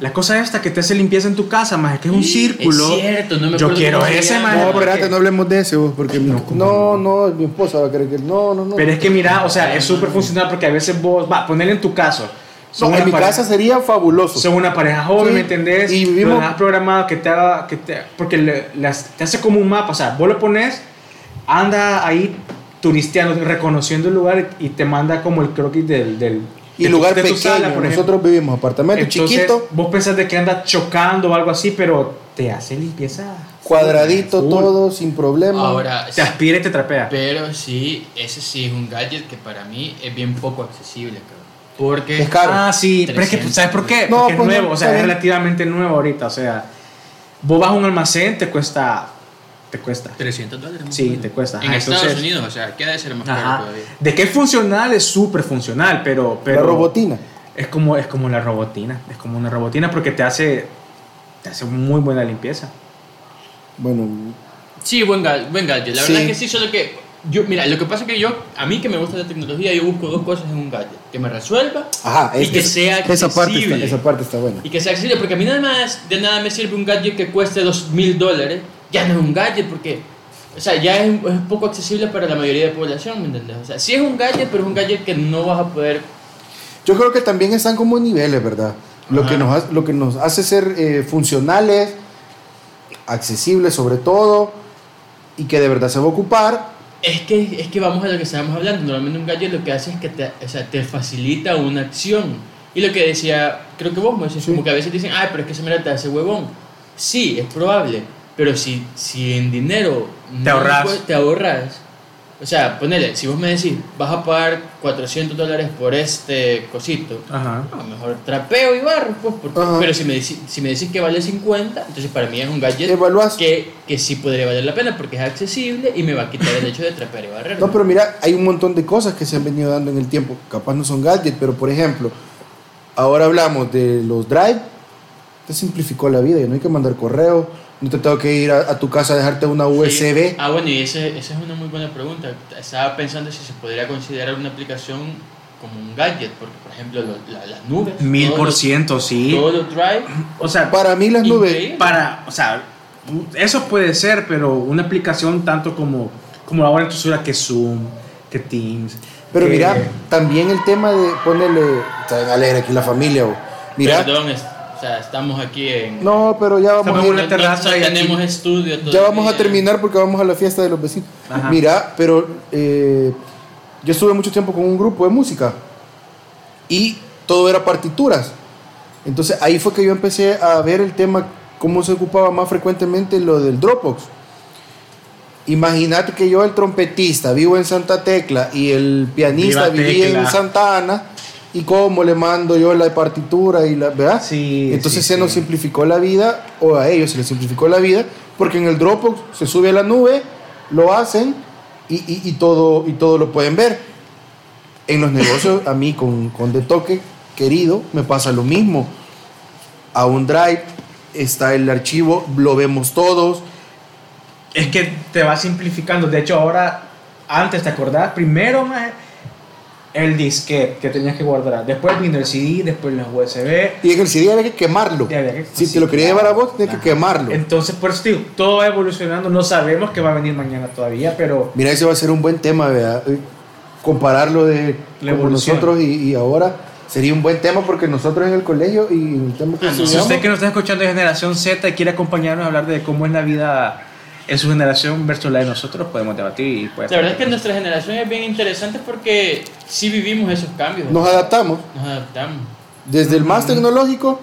la cosa esta que te hace limpieza en tu casa, maje? Que es un círculo. Es cierto, no me Yo quiero ese, maje. No, espérate, no hablemos de ese, vos, porque mi- No, no, ¿cómo no, mi esposa va a querer que no, no, no. Pero es que mira, o sea, es súper funcional porque a veces vos, va, ponerle en tu caso. No, en mi pareja- casa sería fabuloso. Son una pareja joven, Sí, ¿me entendés? y Lo vivimos- dejas programado que te haga, que te, porque le- las- te hace como un mapa, o sea, vos lo pones, anda ahí turisteando, reconociendo el lugar y te manda como el croquis del, del, y de lugar tu pequeño. sala, por Nosotros vivimos apartamento Entonces, chiquito, Vos pensás de que anda chocando o algo así, pero te hace limpieza. cuadradito full. todo, sin problema. Ahora, Te aspira y te trapea. pero sí, ese sí es un gadget que para mí es bien poco accesible, cabrón. Porque Es caro. Ah, sí, pero es que, 300. ¿sabes por qué? No, Porque pues, es nuevo, no, o sea, es relativamente nuevo ahorita, o sea, vos vas a un almacén, te cuesta, te cuesta. 300 dólares. más Sí, menos. te cuesta, En Estados Unidos, o sea, queda de ser más caro Ajá. todavía. De que es funcional, es súper funcional, pero, pero... la robotina. Es como, es como la robotina, es como una robotina porque te hace, te hace muy buena limpieza. Bueno, Sí, buen, ga- buen gadget. La Sí. verdad es que sí, solo que. Yo, mira, lo que pasa es que yo, a mí que me gusta la tecnología, yo busco dos cosas en un gadget: que me resuelva ajá, y es- que sea esa parte, está, accesible. esa parte está buena. Y que sea accesible, porque a mí nada más de nada me sirve un gadget que cueste dos mil dólares. Ya no es un gadget, porque. O sea, ya es, es poco accesible para la mayoría de la población, ¿me entiendes? O sea, sí es un gadget, pero es un gadget que no vas a poder. Yo creo que también están como niveles, ¿verdad? Lo Ajá. que, nos, ha- lo que nos hace ser eh, funcionales, accesibles sobre todo, y que de verdad se va a ocupar. Es que, es que vamos a lo que estábamos hablando. Normalmente un gadget lo que hace es que te, o sea, te facilita una acción. Y lo que decía, creo que vos, Moisés, Sí. como que a veces dicen, ay, pero es que ese mira te hace huevón. Sí, es probable. Pero si, si en dinero Te no ahorras. puedes- te ahorras. O sea, ponele, si vos me decís, vas a pagar 400 dólares por este cosito, Ajá. a lo mejor trapeo y barro, pues. porque- pero si me, decís, si me decís que vale 50, entonces para mí es un gadget Evaluás. que, que sí podría valer la pena porque es accesible y me va a quitar el hecho de trapear y barrer. No, pero mira, hay un montón de cosas que se han venido dando en el tiempo. Capaz no son gadgets, pero por ejemplo, ahora hablamos de los drive. Te simplificó la vida, ya no hay que mandar correo, no te tengo que ir a, a tu casa a dejarte una Sí. USB. Ah, bueno, y ese, esa es una muy buena pregunta. Estaba pensando si se podría considerar una aplicación como un gadget, porque por ejemplo lo- la- las nubes. Mil por ciento, sí. Todos los drive. O sea, Para mí las nubes, para, o sea, eso puede ser, pero una aplicación tanto como, como ahora en tu ciudad que Zoom, que Teams. pero que- mira, también el tema de ponerle, está alegre aquí la familia, o- mira, Perdón, es- sea, estamos aquí en. no, pero ya vamos Estamos a en ir- una no- terraza no y aquí- tenemos estudio. Ya vamos a todavía. terminar porque vamos a la fiesta de los vecinos. Ajá. Mira, pero eh, yo estuve mucho tiempo con un grupo de música y todo era partituras. Entonces ahí fue que yo empecé a ver el tema, cómo se ocupaba más frecuentemente lo del Dropbox. Imagínate que yo, el trompetista, vivo en Santa Tecla y el pianista Viva vivía en. Santa Ana. ¿Y cómo le mando yo la partitura y la, ¿verdad? Sí, Entonces sí, se sí. nos simplificó la vida, o a ellos se les simplificó la vida, porque en el Dropbox se sube a la nube, lo hacen y, y- y todo, y todo lo pueden ver. En los negocios, a mí con, con De Toque, querido, me pasa lo mismo. A un Drive está el archivo, lo vemos todos. Es que te va simplificando. De hecho, ahora, antes te acordás, primero el disquete que tenías que guardar. Después vino el CD, después los USB. Y el CD había que quemarlo. Había que- Si sí, te lo quería claro. llevar a vos, tenías que Ajá. quemarlo. Entonces, por eso digo, todo va evolucionando. No sabemos qué va a venir mañana todavía, pero Mira, ese va a ser un buen tema, ¿verdad? Compararlo de como nosotros y, y ahora sería un buen tema porque nosotros en el colegio y en el tema que Ah, si usted que nos está escuchando de generación Z y quiere acompañarnos a hablar de cómo es la vida en su generación versus la de nosotros, podemos debatir y pues, La verdad es que nuestra generación es bien interesante porque sí vivimos esos cambios. nos adaptamos. Nos adaptamos. Desde el más tecnológico,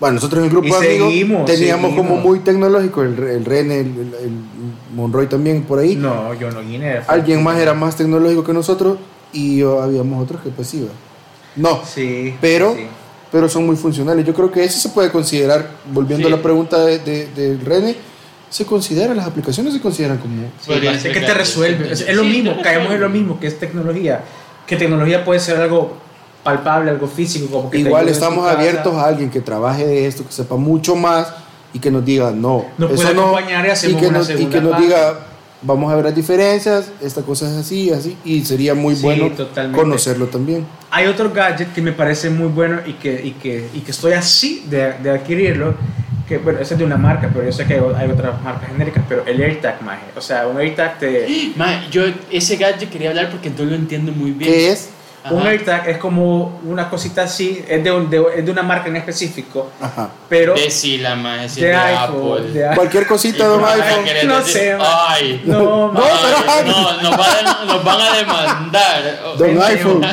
bueno, nosotros en el grupo Y de amigos teníamos seguimos. como muy tecnológico, el, el René, el, el- el Monroy también por ahí. No, yo no vine. Alguien más era más tecnológico que nosotros y yo, habíamos otros que pues ¿verdad? No, Sí. Pero- sí. pero son muy funcionales. Yo creo que eso se puede considerar, volviendo Sí. a la pregunta de, de, de René, se considera, las aplicaciones se consideran como... Podría es que te resuelve. Es, sí, es lo mismo, caemos en lo mismo, que es tecnología. Que tecnología puede ser algo palpable, algo físico. Como que Igual estamos abiertos a alguien que trabaje de esto, que sepa mucho más y que nos diga, no, Nos eso puede no, acompañar y hacemos que una nos, y que nos diga, vamos a ver las diferencias, esta cosa es así, así, y sería muy Sí, bueno totalmente. conocerlo también. Hay otro gadget que me parece muy bueno y que, y que, y que estoy así de, de adquirirlo. Que, bueno, ese es de una marca, pero yo sé que hay, otras marcas genéricas. Pero el AirTag, maje. O sea, un AirTag te. Ma, yo ese gadget quería hablar porque no lo entiendo muy bien. ¿Qué es? Ajá. Un AirTag es como una cosita así. Es de, un- de- es de una marca en específico. Ajá. Pero. Decila, ma, es de de iPhone. Apple. de- Cualquier cosita de un iPhone. No decir- sé. Ay. No, No, Ay, no, nos van, a, nos van a demandar. Don iPhone.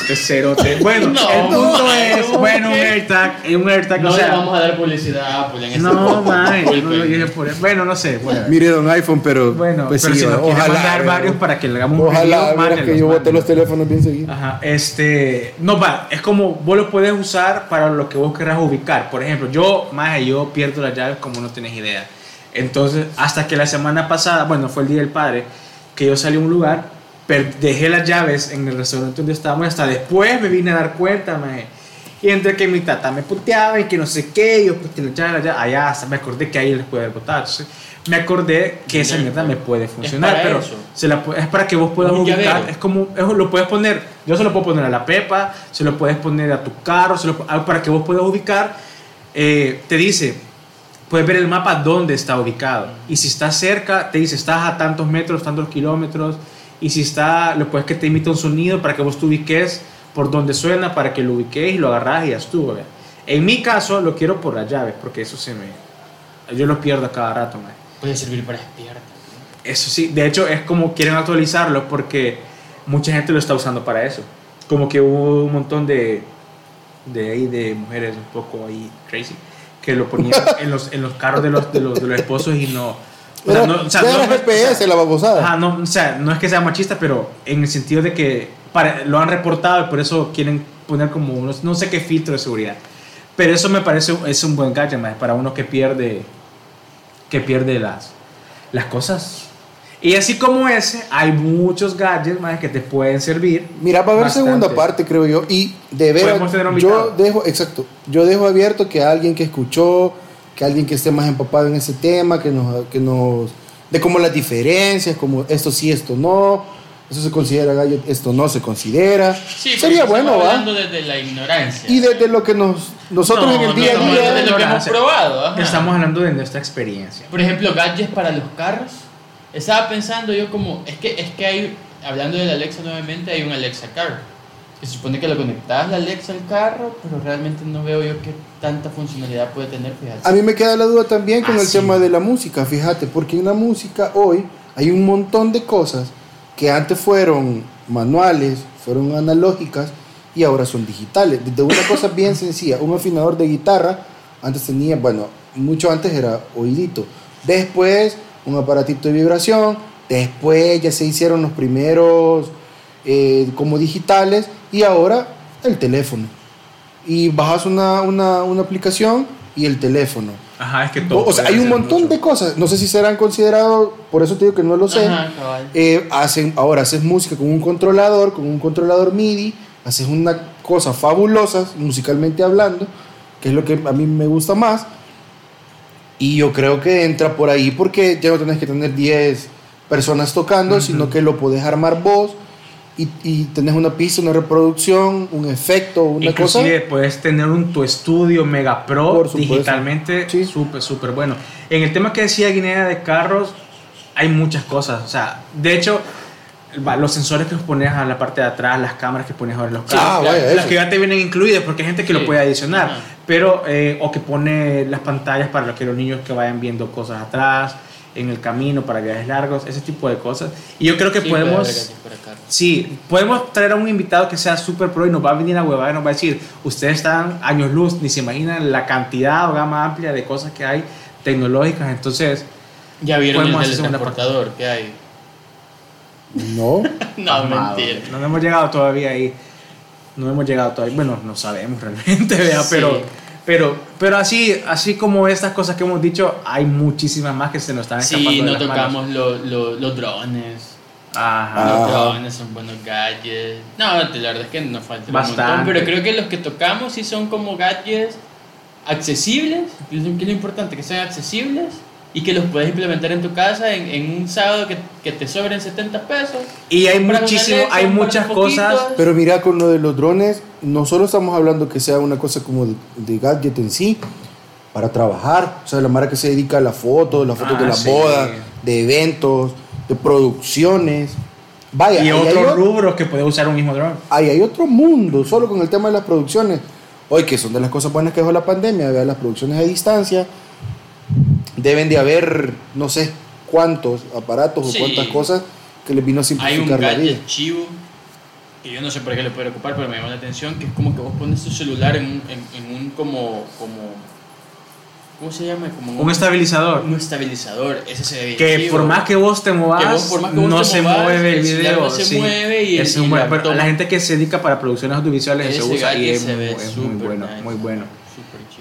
Este cerote. Bueno, No, el punto es, ¿cómo bueno, un que? AirTag, un AirTag, No o sea, le vamos a dar publicidad a Apple en este no, mae, no disculpen. lo dije por eso. Bueno, no sé, bueno. Mire, don iPhone, pero. Bueno, pues pero sí, si nos quiere ojalá, varios para que le hagamos un Ojalá, que yo mándenlos. los teléfonos bien seguidos. Ajá, este, no va, es como vos lo puedes usar para lo que vos querrás ubicar. Por ejemplo, yo, más yo pierdo las llaves como no tenés idea. Entonces, hasta que la semana pasada, bueno, fue el día del padre, que yo salí a un lugar, dejé las llaves en el restaurante donde estábamos, hasta después me vine a dar cuenta, maje. Y entre que mi tata me puteaba y que no sé qué, yo pues las llaves, las llaves, allá hasta me acordé que ahí les puede botar. Me acordé que esa mierda me puede funcionar, pero eso. se la es para que vos puedas Un ubicar. llavero. Es como, es- lo puedes poner, yo se lo puedo poner a la pepa, se lo puedes poner a tu carro, se lo, ah, para que vos puedas ubicar. eh, te dice, puedes ver el mapa dónde está ubicado. Y si está cerca, te dice, estás a tantos metros, tantos kilómetros. Y si está, lo puedes que te imita un sonido para que vos te ubiques por donde suena, para que lo ubiques y lo agarras y ya estuvo. En mi caso, lo quiero por las llaves, porque eso se me. Yo lo pierdo a cada rato, man. Puede servir para despierta. Eso sí, de hecho es como quieren actualizarlo porque mucha gente lo está usando para eso. Como que hubo un montón de de ahí de mujeres un poco ahí crazy que lo ponían en los en los carros de los de los, de los esposos y no o sea, no, o sea, no- GPS, o sea, la babosada. ajá, no, o sea, no es que sea machista, pero en el sentido de que para- lo han reportado y por eso quieren poner como unos, no sé qué filtro de seguridad. Pero eso me parece es un buen gadget más para uno que pierde que pierde las las cosas. Y así como ese, hay muchos gadgets más que te pueden servir. Mira, va a haber Bastante. segunda parte, creo yo. Y de veras, yo dejo, exacto, yo dejo abierto que alguien que escuchó, que alguien que esté más empapado en ese tema, que nos, que nos, de como las diferencias, como esto sí, esto no, eso se considera gadget, esto no se considera. Sí, Sería bueno, ¿va? hablando desde la ignorancia. Y desde lo que nos, nosotros No, en el no día a estamos día, de lo que hemos probado. ajá. Estamos hablando de nuestra experiencia. Por ejemplo, gadgets para los carros. Estaba pensando yo como, es que, es que hay, hablando del Alexa nuevamente, hay un Alexa Car. Que se supone que lo conectas la Alexa al carro, pero realmente no veo yo qué tanta funcionalidad puede tener, fíjate. A mí me queda la duda también con Ah, el sí. tema de la música, fíjate, porque en la música hoy hay un montón de cosas que antes fueron manuales, fueron analógicas y ahora son digitales. Desde una cosa bien sencilla, un afinador de guitarra, antes tenía, bueno, mucho antes era oídito. Después un aparatito de vibración, después ya se hicieron los primeros eh, como digitales y ahora el teléfono. Y bajas una, una, una aplicación y el teléfono. Ajá, es que todo. O, o sea, hay un montón mucho. de cosas. No sé si serán considerados, por eso te digo que no lo sé. Ajá, cabal. Eh, hacen, ahora haces música con un controlador, con un controlador MIDI, haces una cosa fabulosa, musicalmente hablando, que es lo que a mí me gusta más. Y yo creo que entra por ahí porque ya no tenés que tener 10 personas tocando, sino que lo podés armar vos y, y tenés una pista, una reproducción, un efecto, una cosa. Inclusive puedes tener un tu estudio Mega Pro digitalmente Sí. súper, súper bueno. En el tema que decía Guinea de carros, hay muchas cosas. O sea, de hecho, los sensores que pones a la parte de atrás, las cámaras que pones ahora en los carros, Ah, vaya, las eso. que ya te vienen incluidas, porque hay gente que Sí. lo puede adicionar. Ajá. Pero, eh, o que pone las pantallas para que los niños que vayan viendo cosas atrás, en el camino, para viajes largos, ese tipo de cosas. Y yo creo que Sí, podemos... Sí, podemos traer a un invitado que sea súper pro y nos va a venir a huevar y nos va a decir, ustedes están años luz, ni se imaginan la cantidad o gama amplia de cosas que hay tecnológicas, entonces, Ya vieron el teletransportador que hay. No. No, amado, mentira. no hemos llegado todavía ahí, no hemos llegado todavía, bueno, no sabemos realmente, ¿verdad? Sí. pero, pero, pero así, así como estas cosas que hemos dicho, hay muchísimas más que se nos están escapando Sí, de no las tocamos lo- lo- los drones. Ajá. Los drones son buenos gadgets. No, la verdad es que nos falta un Bastante. montón. Pero creo que los que tocamos sí son como gadgets accesibles. Que es lo importante, que sean accesibles y que los puedes implementar en tu casa en, en un sábado que, que te sobren 70 pesos. Y hay muchísimo, hay muchas cosas Pero mira, con lo de los drones, no solo estamos hablando que sea una cosa como de, de gadget en sí, para trabajar. O sea, la marca que se dedica a la foto, la foto Ah, de la sí. boda, de eventos, de producciones. Vaya, y otros rubros que puede usar un mismo dron. ahí hay otro mundo, solo con el tema de las producciones. Hoy, que son de las cosas buenas que dejó la pandemia, vea, las producciones a distancia, deben de haber, no sé cuántos aparatos Sí. o cuántas cosas que les vino a Hay un simplificar la vida. gadget chivo que yo no sé por qué le puede ocupar, pero me llamó la atención, que es como que vos pones tu celular en un, en, en un como, como, ¿cómo se llama? Como en Un estabilizador. un estabilizador, ese se ve Que chivo. por más que vos te movas, Que vos por más que vos no te se movas, mueve el video. no se sí. mueve y Es y un la pero la gente que se dedica para producciones audiovisuales Ese se usa y es, se muy, es muy bueno, nice, muy bueno.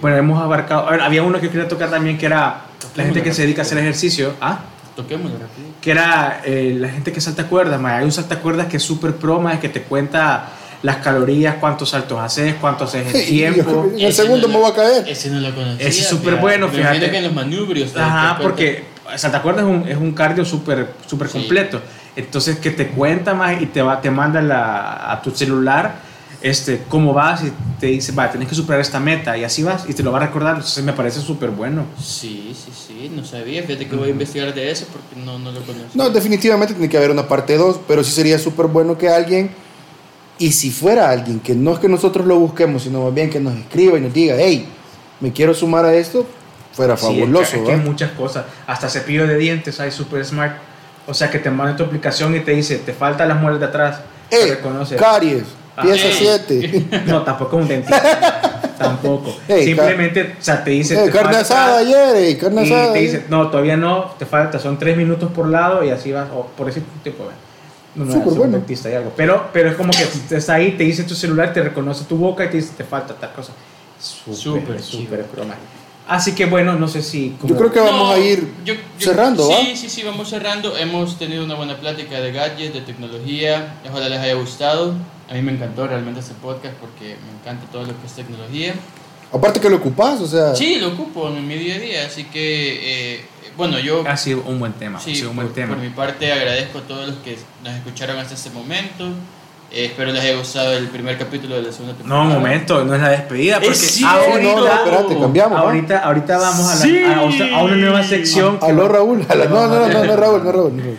Bueno, hemos abarcado. a ver, había uno que quería tocar también que era la gente que se dedica a hacer ejercicio. ¿Ah? Toquémoslo rápido. que era eh, la gente que salta cuerdas, ma. hay un salta cuerdas que es súper pro, ma, que te cuenta las calorías, cuántos saltos haces, cuánto haces el tiempo. En el segundo no me voy a caer. Ese no lo conocía. Ese es súper fíjate. bueno, fíjate. que en los manubrios. Ajá, porque salta cuerdas es un, es un cardio súper súper Sí. completo. Entonces que te cuenta más y te va te manda la- a tu celular este cómo vas y te dice, va, tenés que superar esta meta y así vas y te lo va recordando. Entonces me parece súper bueno. Sí, sí, sí, no sabía. Fíjate que voy a investigar de ese porque no, no lo conocía. No, definitivamente tiene que haber una parte 2, pero sí sería súper bueno que alguien, y si fuera alguien, que no es que nosotros lo busquemos, sino más bien que nos escriba y nos diga, hey, me quiero sumar a esto, fuera Sí, es fabuloso. que- es que hay muchas cosas. Hasta cepillo de dientes hay super smart. O sea, que te manda tu aplicación y te dice, te faltan las muelas de atrás. Reconoce. caries. Pieza Ey. 7. No, tampoco un dentista. tampoco. Hey, Simplemente, o sea, te dice. Eh, te carne falta asada ayer, carne Y asada. te dice, no, todavía no, te falta, son tres minutos por lado y así vas, o por ese tiempo. No, no, Súper bueno. dentista y algo. Pero, pero es como que está ahí, te dice tu celular, te reconoce tu boca y te dice, te falta tal cosa. Súper súper broma. Así que bueno, no sé si. Yo creo que vamos No, a ir yo- yo- cerrando, ¿va? Sí, sí, sí, vamos cerrando. Hemos tenido una buena plática de gadgets, de tecnología. Ojalá les haya gustado. A mí me encantó realmente este podcast porque me encanta todo lo que es tecnología. Aparte que lo ocupás, o sea. Sí, lo ocupo en mi día a día, así que, eh, bueno, yo Ha sido un buen tema. sí, ha sido un por, buen tema. por mi parte agradezco a todos los que nos escucharon hasta este momento. Eh, espero les haya gustado el primer capítulo de la segunda No, temporada. un momento, no es la despedida. Porque cierto. ahorita, No, no, espérate, cambiamos. ahorita, ahorita vamos a, la- Sí. a, a una nueva sección. que Aló Raúl. a la- No, no, no, no, no, Raúl, no, Raúl. no, Raúl.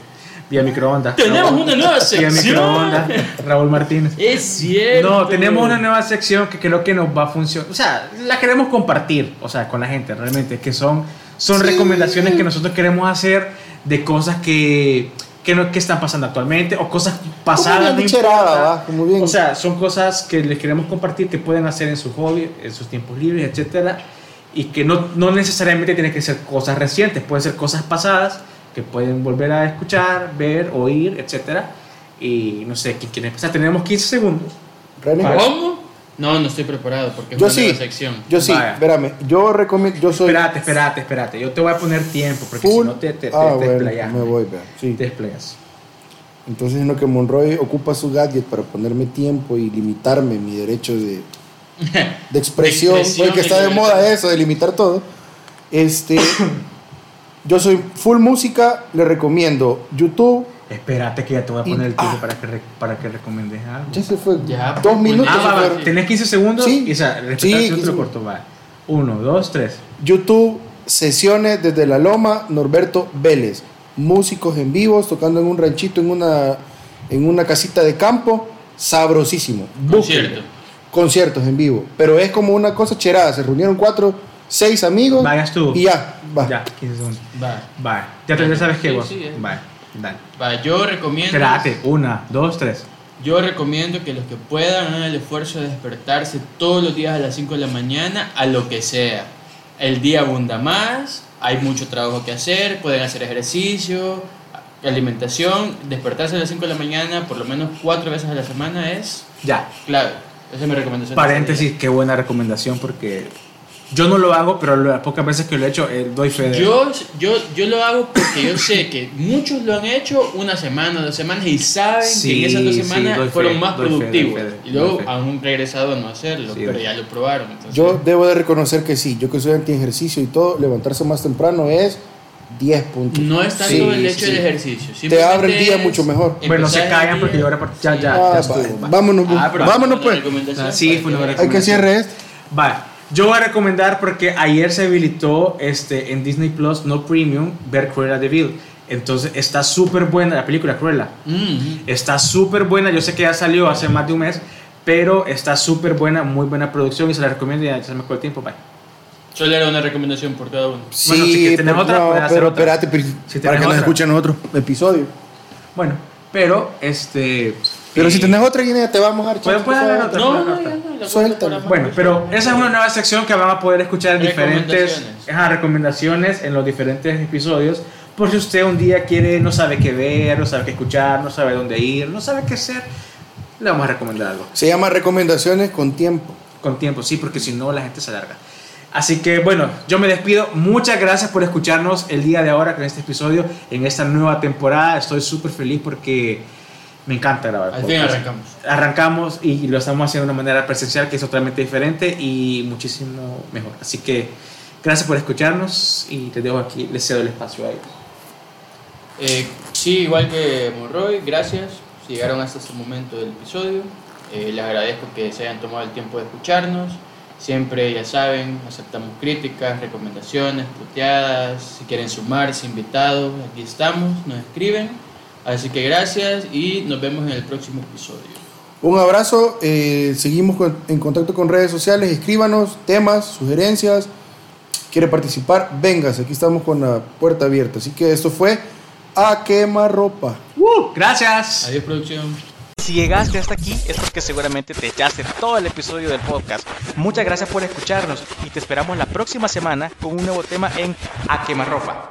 Vía microondas. Tenemos Raúl. una nueva Vía sección. microondas. Raúl Martínez. Es cierto. No, tenemos una nueva sección que creo que nos va a funcionar. O sea, la queremos compartir, o sea, con la gente realmente, que son, son Sí. recomendaciones que nosotros queremos hacer de cosas que, que, no, que están pasando actualmente o cosas pasadas. Como bien no. Como bien. O sea, son cosas que les queremos compartir que pueden hacer en su hobby, en sus tiempos libres, etcétera, y que no, no necesariamente tienen que ser cosas recientes, pueden ser cosas pasadas que pueden volver a escuchar, ver, oír, etcétera. Y no sé, ¿quién quiere empezar? Tenemos 15 segundos. René. ¿Cómo? No, no estoy preparado porque es Yo una sí. nueva sección. Yo sí, Vaya. espérame. Yo recomiendo. Yo soy. Espérate, espérate, espérate. Yo te voy a poner tiempo porque full. si no te, te, te, ah, te bueno, explayas. me voy, vea. Sí. Te explayas. Entonces, en lo que Monroy ocupa su gadget para ponerme tiempo y limitarme mi derecho de, de expresión, De expresión porque está de moda eso, de limitar todo. Este, yo soy full música, le recomiendo YouTube. Espérate que ya te voy a Y- poner el tiempo ah. para, que re- para que recomiendes algo. Ya se fue. Ya, dos pues, minutos. Ah, se va. Tenés 15 segundos Sí. y o sea, respetar Sí, si no 15 te lo segundos. corto. Va. Uno, dos, tres. YouTube, sesiones desde la Loma, Norberto Vélez. Músicos en vivos, tocando en un ranchito, en una, en una casita de campo. Sabrosísimo. Búsquenlo. Concierto. Conciertos en vivo. Pero es como una cosa cherada. Se reunieron cuatro, seis amigos. Vayas tú. Y ya, va. Ya, 15 segundos. Va. Va. Ya, te, ya sabes qué, Sí, vos. sí, eh. Va. Dale. Va, yo recomiendo. Espérate. Una, dos, tres. Yo recomiendo que los que puedan hagan el esfuerzo de despertarse todos los días a las 5 de la mañana, a lo que sea. El día abunda más, hay mucho trabajo que hacer, pueden hacer ejercicio, alimentación. Despertarse a las 5 de la mañana, por lo menos cuatro veces a la semana, es Ya. clave. Esa es mi recomendación. Paréntesis, qué buena recomendación porque yo no lo hago, pero las pocas veces que lo he hecho, eh, doy fe de Yo, yo, yo lo hago porque yo sé que muchos lo han hecho una semana, dos semanas y saben Sí, que en esas dos sí, semanas fe, fueron más fe, doy productivos. fe, y luego fe. han regresado a no hacerlo, Sí, pero ya lo probaron. entonces- Yo debo de reconocer que sí. Yo que soy anti ejercicio y todo, levantarse más temprano es 10 puntos. No es tanto Sí, el hecho sí. del ejercicio. Te abre el día mucho mejor. Bueno, se el callan día- porque yo ahora ya, ya, Ah, ya va, estuvo. va. vámonos, Ah, vámonos pues. Ah, sí, fue una Hay que cierre esto. Va, yo voy a recomendar porque ayer se habilitó este, en Disney Plus, no premium, ver Cruella de Vil. Entonces está súper buena la película Cruella. Mm, Está súper buena, yo sé que ya salió hace más de un mes, pero está súper buena, muy buena producción y se la recomiendo y ya se me acabó el tiempo. Bye. Solo era una recomendación por cada uno. Sí, Bueno, si pero- otra, no, pero otra. espérate, pero- Si para que nos otra. escuchen otro episodio. Bueno, Pero, este. Pero eh, si tenés otra guinea, te vamos a dar Puede- chance, puede haber otra. No, no, Suéltalo. Bueno, pero esa es una nueva sección que van a poder escuchar en diferentes Recomendaciones. ajá, recomendaciones en los diferentes episodios. Por si usted un día quiere, no sabe qué ver, no sabe qué escuchar, no sabe dónde ir, no sabe qué hacer, le vamos a recomendar algo. Se llama recomendaciones con tiempo. Con tiempo, sí, porque si no la gente se alarga. Así que bueno, yo me despido. Muchas gracias por escucharnos el día de ahora con este episodio, en esta nueva temporada. Estoy súper feliz porque me encanta grabar. Al fin arrancamos. Arrancamos y lo estamos haciendo de una manera presencial que es totalmente diferente y muchísimo mejor. Así que gracias por escucharnos y te dejo aquí, les cedo el espacio a ellos. Eh, sí, igual que Monroy, gracias. Si llegaron hasta este momento del episodio, eh, les agradezco que se hayan tomado el tiempo de escucharnos. Siempre, ya saben, aceptamos críticas, recomendaciones, puteadas. Si quieren sumarse, invitados, aquí estamos, nos escriben. Así que gracias y nos vemos en el próximo episodio. Un abrazo, eh, seguimos con- en contacto con redes sociales, escríbanos temas, sugerencias, quiere participar, vengas, aquí estamos con la puerta abierta. Así que esto fue A Quema Ropa. ¡Uh! Gracias. Adiós, producción. Si llegaste hasta aquí es porque seguramente te echaste todo el episodio del podcast. Muchas gracias por escucharnos y te esperamos la próxima semana con un nuevo tema en A Quemarropa.